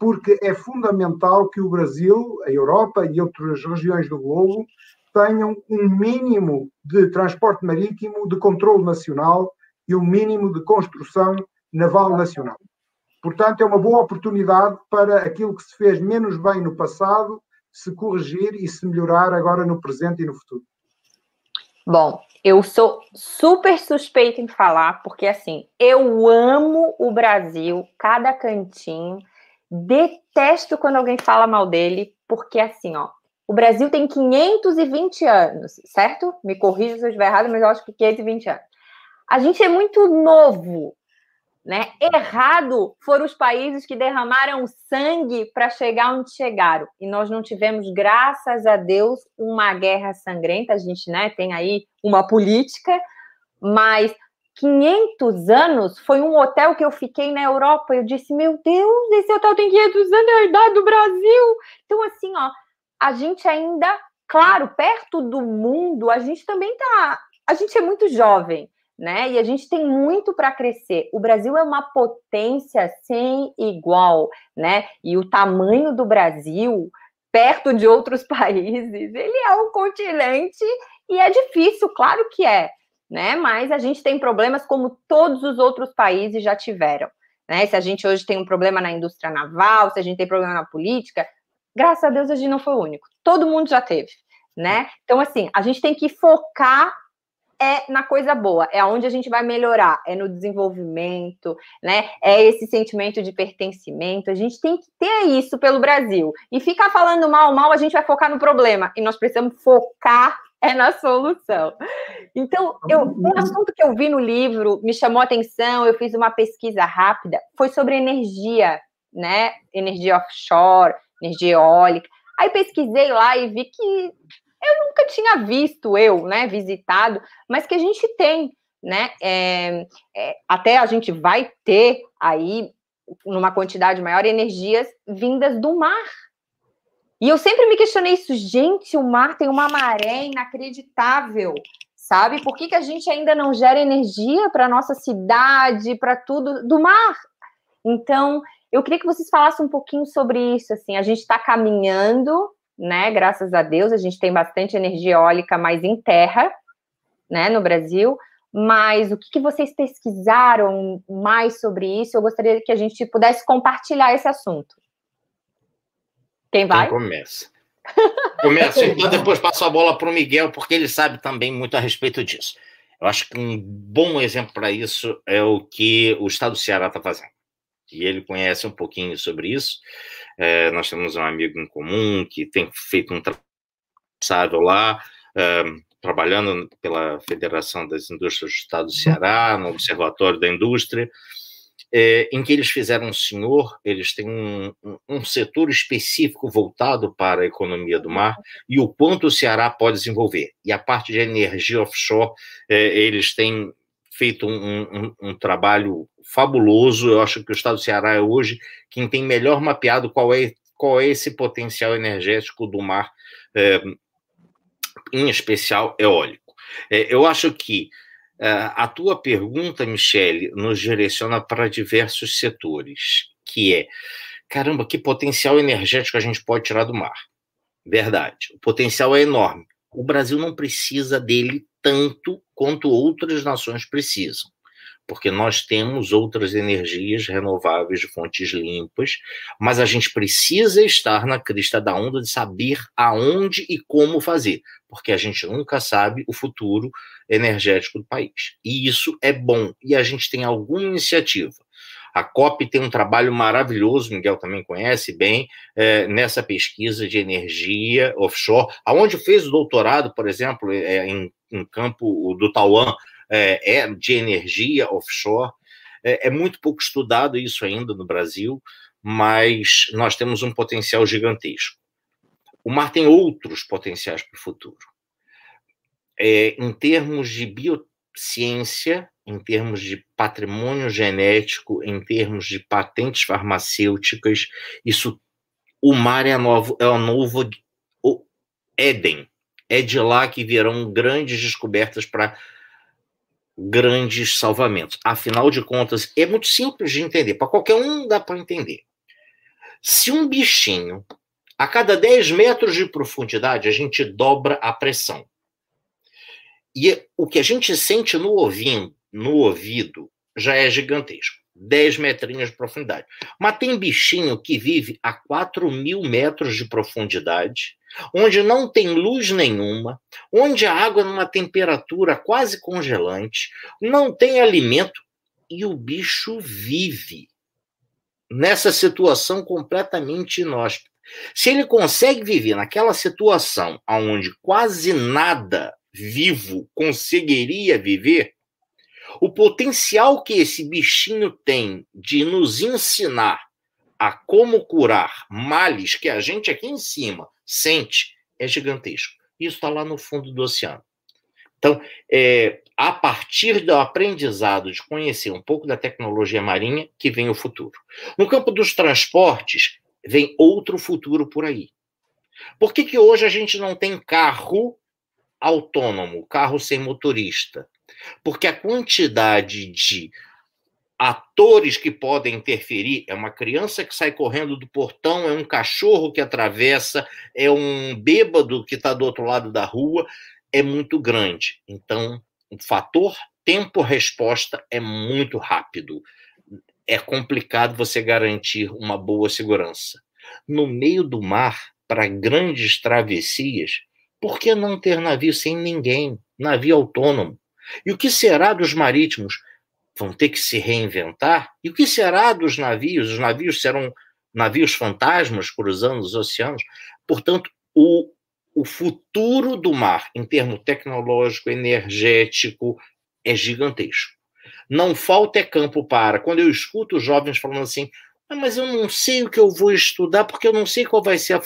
porque é fundamental que o Brasil, a Europa e outras regiões do globo tenham um mínimo de transporte marítimo, de controle nacional e um mínimo de construção naval nacional. Portanto, é uma boa oportunidade para aquilo que se fez menos bem no passado se corrigir e se melhorar agora no presente e no futuro. Bom, eu sou super suspeita em falar, porque assim, eu amo o Brasil, cada cantinho, Detesto quando alguém fala mal dele, porque assim, ó, o Brasil tem 520 anos, certo? Me corrija se eu estiver errado, mas eu acho que 520 anos. A gente é muito novo, né? Errado foram os países que derramaram sangue para chegar onde chegaram. E nós não tivemos, graças a Deus, uma guerra sangrenta. A gente, né, tem aí uma política, mas 500 anos foi um hotel que eu fiquei na Europa. Eu disse, meu Deus, esse hotel tem 500 anos, é a idade do Brasil. Então, assim, ó, a gente ainda, claro, perto do mundo, a gente também tá. A gente é muito jovem, né? E a gente tem muito para crescer. O Brasil é uma potência sem igual, né? E o tamanho do Brasil, perto de outros países, ele é um continente e é difícil, claro que é né? Mas a gente tem problemas como todos os outros países já tiveram. Né? Se a gente hoje tem um problema na indústria naval, se a gente tem problema na política, graças a Deus a gente não foi o único. Todo mundo já teve, né? Então, assim, a gente tem que focar é na coisa boa, é onde a gente vai melhorar, é no desenvolvimento, né? É esse sentimento de pertencimento. A gente tem que ter isso pelo Brasil. E ficar falando mal, mal, a gente vai focar no problema. E nós precisamos focar é na solução. Então, eu, um assunto que eu vi no livro me chamou a atenção, eu fiz uma pesquisa rápida, foi sobre energia, né? Energia offshore, energia eólica. Aí pesquisei lá e vi que eu nunca tinha visto, eu, né, visitado, mas que a gente tem, né? É, é, até a gente vai ter aí, numa quantidade maior, energias vindas do mar, e eu sempre me questionei isso, gente, o mar tem uma maré inacreditável, sabe? Por que, que a gente ainda não gera energia para nossa cidade, para tudo do mar? Então, eu queria que vocês falassem um pouquinho sobre isso. Assim, a gente está caminhando, né? Graças a Deus, a gente tem bastante energia eólica, mais em terra, né? No Brasil. mas o que, que vocês pesquisaram mais sobre isso? Eu gostaria que a gente pudesse compartilhar esse assunto. Quem vai? Quem começa? Começa, então depois passo a bola para o Miguel, porque ele sabe também muito a respeito disso. Eu acho que um bom exemplo para isso é o que o Estado do Ceará está fazendo. E ele conhece um pouquinho sobre isso. É, nós temos um amigo em comum que tem feito um trabalho lá, é, trabalhando pela Federação das Indústrias do Estado do Ceará, no Observatório da Indústria, é, em que eles fizeram um senhor, eles têm um, um, um, setor específico voltado para a economia do mar e o quanto o Ceará pode desenvolver. E a parte de energia offshore, é, eles têm feito um, um, trabalho fabuloso. Eu acho que o Estado do Ceará é hoje quem tem melhor mapeado qual é, qual é esse potencial energético do mar, é, em especial eólico. É, eu acho que a tua pergunta, Michele, nos direciona para diversos setores, que é, caramba, que potencial energético a gente pode tirar do mar? Verdade, o potencial é enorme. O Brasil não precisa dele tanto quanto outras nações precisam porque nós temos outras energias renováveis de fontes limpas, mas a gente precisa estar na crista da onda de saber aonde e como fazer, porque a gente nunca sabe o futuro energético do país. E isso é bom, e a gente tem alguma iniciativa. A COP tem um trabalho maravilhoso, Miguel também conhece bem, é, nessa pesquisa de energia offshore, aonde fez o doutorado, por exemplo, é, em, em campo do Taiwan, é, é de energia offshore. É, é muito pouco estudado isso ainda no Brasil, mas nós temos um potencial gigantesco. O mar tem outros potenciais para o futuro. É, em termos de biociência, em termos de patrimônio genético, em termos de patentes farmacêuticas, isso, o mar é, novo, é o novo Éden. É de lá que virão grandes descobertas para grandes salvamentos. Afinal de contas, é muito simples de entender. Para qualquer um dá para entender. Se um bichinho, a cada 10 metros de profundidade, a gente dobra a pressão. E o que a gente sente no ouvido, no ouvido já é gigantesco. 10 metrinhos de profundidade. Mas tem bichinho que vive a 4 mil metros de profundidade onde não tem luz nenhuma, onde a água é numa temperatura quase congelante, não tem alimento e o bicho vive nessa situação completamente inóspita. Se ele consegue viver naquela situação onde quase nada vivo conseguiria viver, o potencial que esse bichinho tem de nos ensinar a como curar males que a gente aqui em cima sente é gigantesco. Isso está lá no fundo do oceano. Então, é, a partir do aprendizado de conhecer um pouco da tecnologia marinha, que vem o futuro. No campo dos transportes, vem outro futuro por aí. Por que, que hoje a gente não tem carro autônomo, carro sem motorista? Porque a quantidade de atores que podem interferir. É uma criança que sai correndo do portão, é um cachorro que atravessa, é um bêbado que está do outro lado da rua. É muito grande. Então, o fator tempo-resposta é muito rápido. É complicado você garantir uma boa segurança. No meio do mar, para grandes travessias, por que não ter navio sem ninguém? Navio autônomo. E o que será dos marítimos? Vão ter que se reinventar? E o que será dos navios? Os navios serão navios fantasmas cruzando os oceanos? Portanto, o, o futuro do mar, em termos tecnológico, energético, é gigantesco. Não falta é campo para. Quando eu escuto os jovens falando assim, ah, mas eu não sei o que eu vou estudar, porque eu não sei qual vai ser a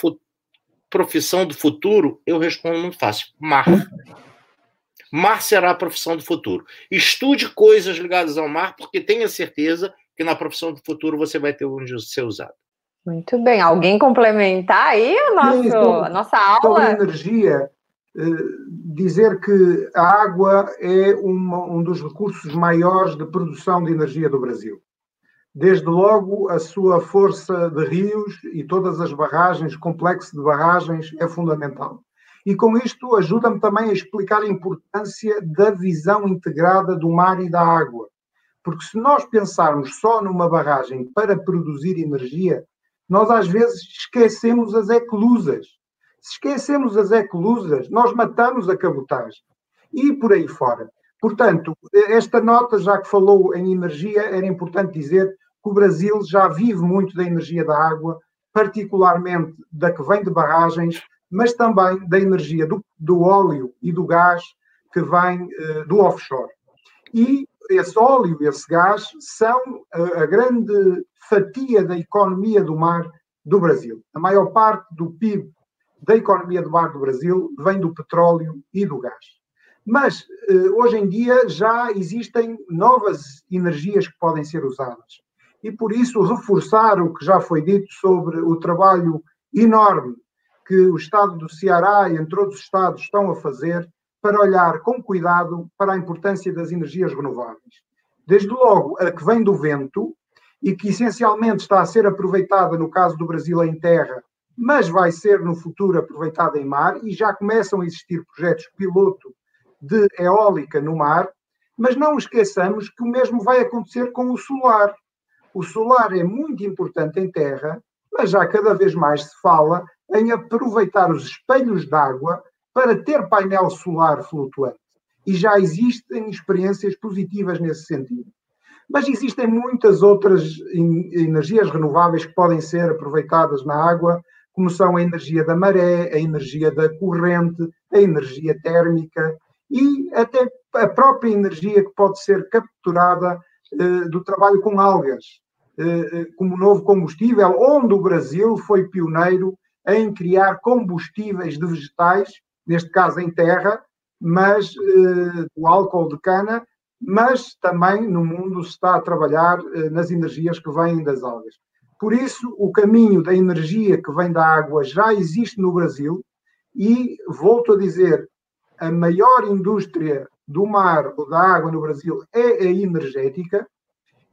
profissão do futuro, eu respondo muito fácil: mar. Mar será a profissão do futuro. Estude coisas ligadas ao mar, porque tenha certeza que na profissão do futuro você vai ter onde ser usado. Muito bem. Alguém complementar aí o nosso, Sim, sobre, a nossa aula? Sobre energia, eh, dizer que a água é uma, um dos recursos maiores de produção de energia do Brasil. Desde logo, a sua força de rios e todas as barragens, complexo de barragens, é fundamental. E com isto ajuda-me também a explicar a importância da visão integrada do mar e da água. Porque se nós pensarmos só numa barragem para produzir energia, nós às vezes esquecemos as eclusas. Se esquecemos as eclusas, nós matamos a cabotagem. E por aí fora. Portanto, esta nota, já que falou em energia, era importante dizer que o Brasil já vive muito da energia da água, particularmente da que vem de barragens, mas também da energia do, do óleo e do gás que vem uh, do offshore. E esse óleo e esse gás são a, a grande fatia da economia do mar do Brasil. A maior parte do PIB da economia do mar do Brasil vem do petróleo e do gás. Mas eh, hoje em dia já existem novas energias que podem ser usadas. E por isso reforçar o que já foi dito sobre o trabalho enorme que o Estado do Ceará e entre outros Estados estão a fazer para olhar com cuidado para a importância das energias renováveis. Desde logo, a que vem do vento e que essencialmente está a ser aproveitada, no caso do Brasil, em terra, mas vai ser no futuro aproveitada em mar e já começam a existir projetos piloto de eólica no mar, mas não esqueçamos que o mesmo vai acontecer com o solar. O solar é muito importante em terra, mas já cada vez mais se fala em aproveitar os espelhos d'água para ter painel solar flutuante. E já existem experiências positivas nesse sentido. Mas existem muitas outras energias renováveis que podem ser aproveitadas na água, como são a energia da maré, a energia da corrente, a energia térmica e até a própria energia que pode ser capturada eh, do trabalho com algas, eh, eh como novo combustível, onde o Brasil foi pioneiro em criar combustíveis de vegetais, neste caso em terra, mas eh, o álcool de cana, mas também no mundo se está a trabalhar eh, nas energias que vêm das algas. Por isso, o caminho da energia que vem da água já existe no Brasil e, volto a dizer, a maior indústria do mar ou da água no Brasil é a energética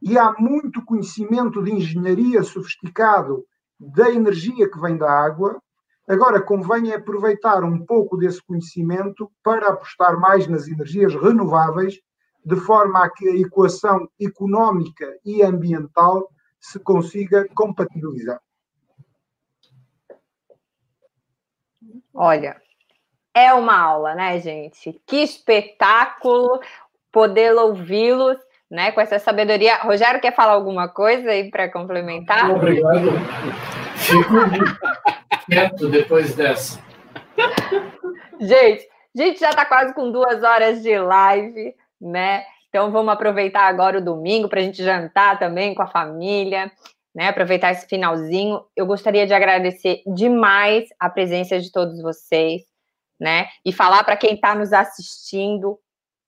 e há muito conhecimento de engenharia sofisticado da energia que vem da água. Agora, convém aproveitar um pouco desse conhecimento para apostar mais nas energias renováveis, de forma a que a equação económica e ambiental se consiga compatibilizar. Olha, é uma aula, né, gente? Que espetáculo poder ouvi-los né, com essa sabedoria. Rogério, quer falar alguma coisa aí para complementar? Obrigado. Fico quieto depois dessa. Gente, a gente já está quase com duas horas de live, né? Então vamos aproveitar agora o domingo para a gente jantar também com a família, né? Aproveitar esse finalzinho. Eu gostaria de agradecer demais a presença de todos vocês, né? E falar para quem está nos assistindo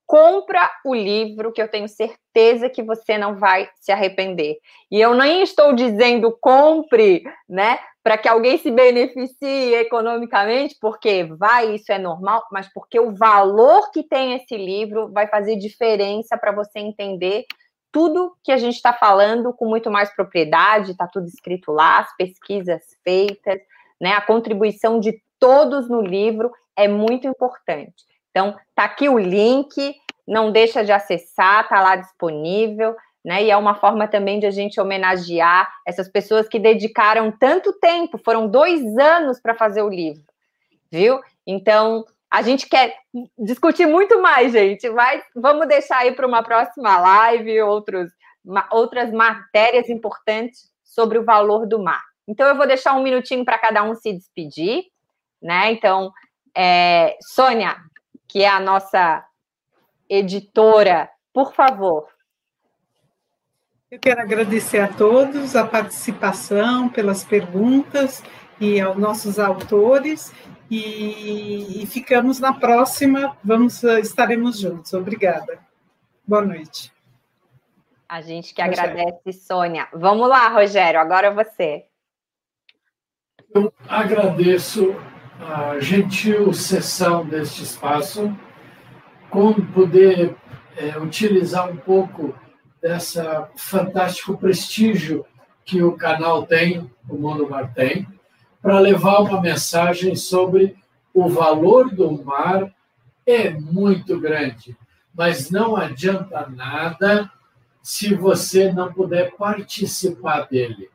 compra o livro que eu tenho certeza que você não vai se arrepender. E eu nem estou dizendo compre, né, para que alguém se beneficie economicamente, porque vai, isso é normal, mas porque o valor que tem esse livro vai fazer diferença para você entender tudo que a gente está falando com muito mais propriedade, está tudo escrito lá, as pesquisas feitas, né, a contribuição de todos no livro é muito importante. Então, tá aqui o link, não deixa de acessar, tá lá disponível, né? E é uma forma também de a gente homenagear essas pessoas que dedicaram tanto tempo, foram dois anos para fazer o livro, viu? Então, a gente quer discutir muito mais, gente, mas vamos deixar aí para uma próxima live outros, outras matérias importantes sobre o valor do mar. Então, eu vou deixar um minutinho para cada um se despedir, né? Então, é, Sônia, que é a nossa editora, por favor. Eu quero agradecer a todos a participação, pelas perguntas e aos nossos autores. E, e ficamos na próxima, vamos estaremos juntos. Obrigada. Boa noite. A gente que Rogério. agradece, Sônia. Vamos lá, Rogério, agora você. Eu agradeço a gentil sessão deste espaço, como poder é, utilizar um pouco dessa fantástico prestígio que o canal tem, o Mundo Mar tem, para levar uma mensagem sobre o valor do mar é muito grande, mas não adianta nada se você não puder participar dele.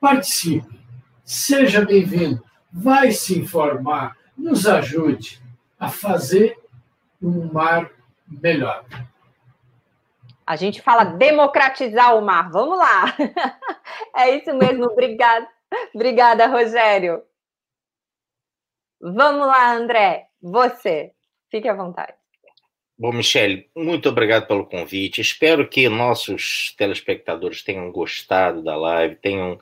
Participe, seja bem-vindo, vai se informar, nos ajude a fazer um mar melhor. A gente fala democratizar o mar. Vamos lá. É isso mesmo. Obrigada. Obrigada, Rogério. Vamos lá, André. Você. Fique à vontade. Bom, Michele, muito obrigado pelo convite. Espero que nossos telespectadores tenham gostado da live, tenham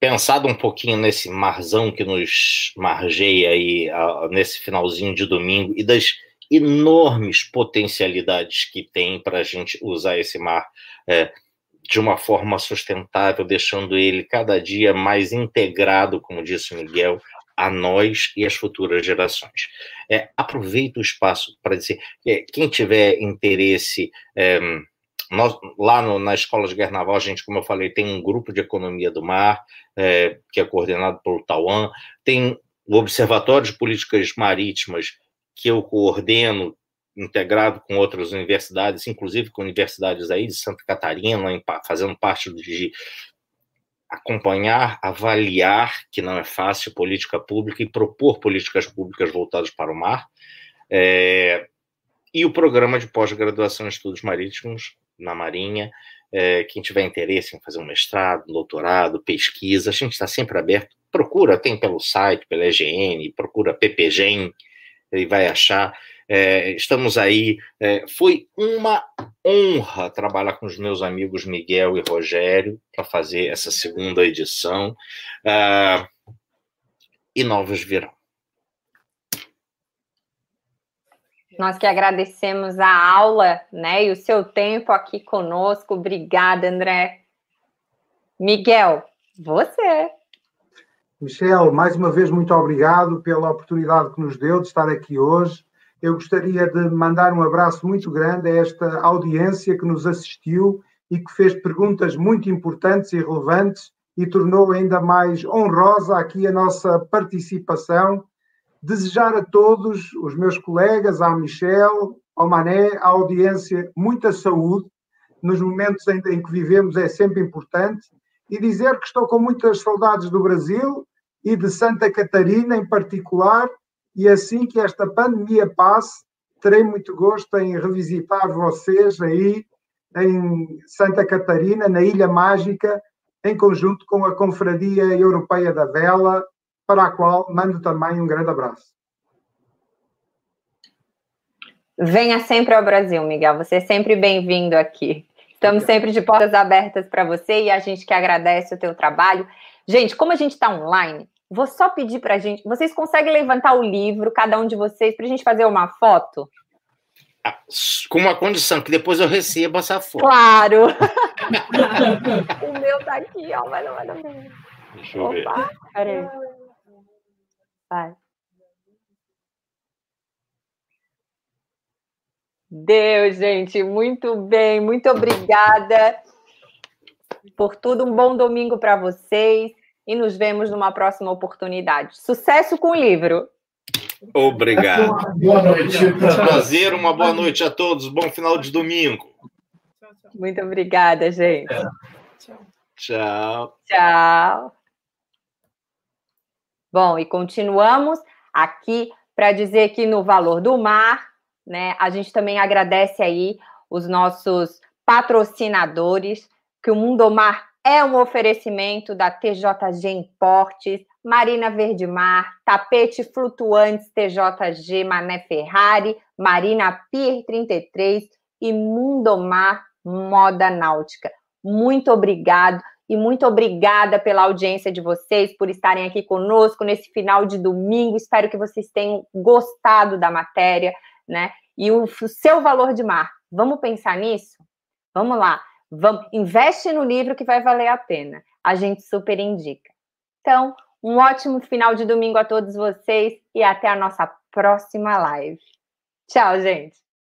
pensado um pouquinho nesse marzão que nos margeia aí nesse finalzinho de domingo e das enormes potencialidades que tem para a gente usar esse mar é, de uma forma sustentável, deixando ele cada dia mais integrado, como disse o Miguel, a nós e as futuras gerações. É, aproveita o espaço para dizer, é, quem tiver interesse, é, nós, lá no, na Escola de Guernaval, a gente, como eu falei, tem um grupo de economia do mar, é, que é coordenado pelo Tauan, tem o Observatório de Políticas Marítimas, que eu coordeno, integrado com outras universidades, inclusive com universidades aí de Santa Catarina, em, fazendo parte de acompanhar, avaliar, que não é fácil, política pública e propor políticas públicas voltadas para o mar. É, e o programa de pós-graduação em estudos marítimos na Marinha. É, quem tiver interesse em fazer um mestrado, um doutorado, pesquisa, a gente está sempre aberto. Procura, tem pelo site, pela EGN, procura PPGEM, ele vai achar. É, estamos aí. É, foi uma honra trabalhar com os meus amigos Miguel e Rogério para fazer essa segunda edição. Uh, e novos virão. Nós que agradecemos a aula, né, e o seu tempo aqui conosco. Obrigada, André. Miguel, você. Michel, mais uma vez muito obrigado pela oportunidade que nos deu de estar aqui hoje. Eu gostaria de mandar um abraço muito grande a esta audiência que nos assistiu e que fez perguntas muito importantes e relevantes e tornou ainda mais honrosa aqui a nossa participação. Desejar a todos, os meus colegas, à Michel, ao Mané, à audiência, muita saúde. Nos momentos em, em que vivemos é sempre importante. E dizer que estou com muitas saudades do Brasil e de Santa Catarina em particular, e assim que esta pandemia passe, terei muito gosto em revisitar vocês aí em Santa Catarina, na Ilha Mágica, em conjunto com a Confraria Europeia da Vela, para a qual mando também um grande abraço. Venha sempre ao Brasil, Miguel. Você é sempre bem-vindo aqui. Estamos sempre de portas abertas para você e a gente que agradece o teu trabalho. Gente, como a gente está online, vou só pedir para a gente. Vocês conseguem levantar o livro, cada um de vocês, para a gente fazer uma foto? Ah, com uma condição, que depois eu receba essa foto. Claro! o meu tá aqui, ó, mas não vai Deixa eu Opa, ver. Peraí. Vai. Deus, gente, muito bem, muito obrigada por tudo. Um bom domingo para vocês e nos vemos numa próxima oportunidade. Sucesso com o livro. Obrigado. Boa noite. Prazer, uma boa noite a todos. Bom final de domingo. Muito obrigada, gente. Tchau. Tchau. Bom, e continuamos aqui para dizer que no Valor do Mar né? A gente também agradece aí os nossos patrocinadores, que o Mundomar é um oferecimento da TJG Importes, Marina Verde Mar, Tapete Flutuantes TJG Mané Ferrari, Marina Pier 33 e Mundomar Moda Náutica. Muito obrigado e muito obrigada pela audiência de vocês, por estarem aqui conosco nesse final de domingo. Espero que vocês tenham gostado da matéria né? E o, seu valor de mar. Vamos pensar nisso? Vamos lá. Vamos, investe no livro que vai valer a pena. A gente super indica. Então, um ótimo final de domingo a todos vocês e até a nossa próxima live. Tchau, gente.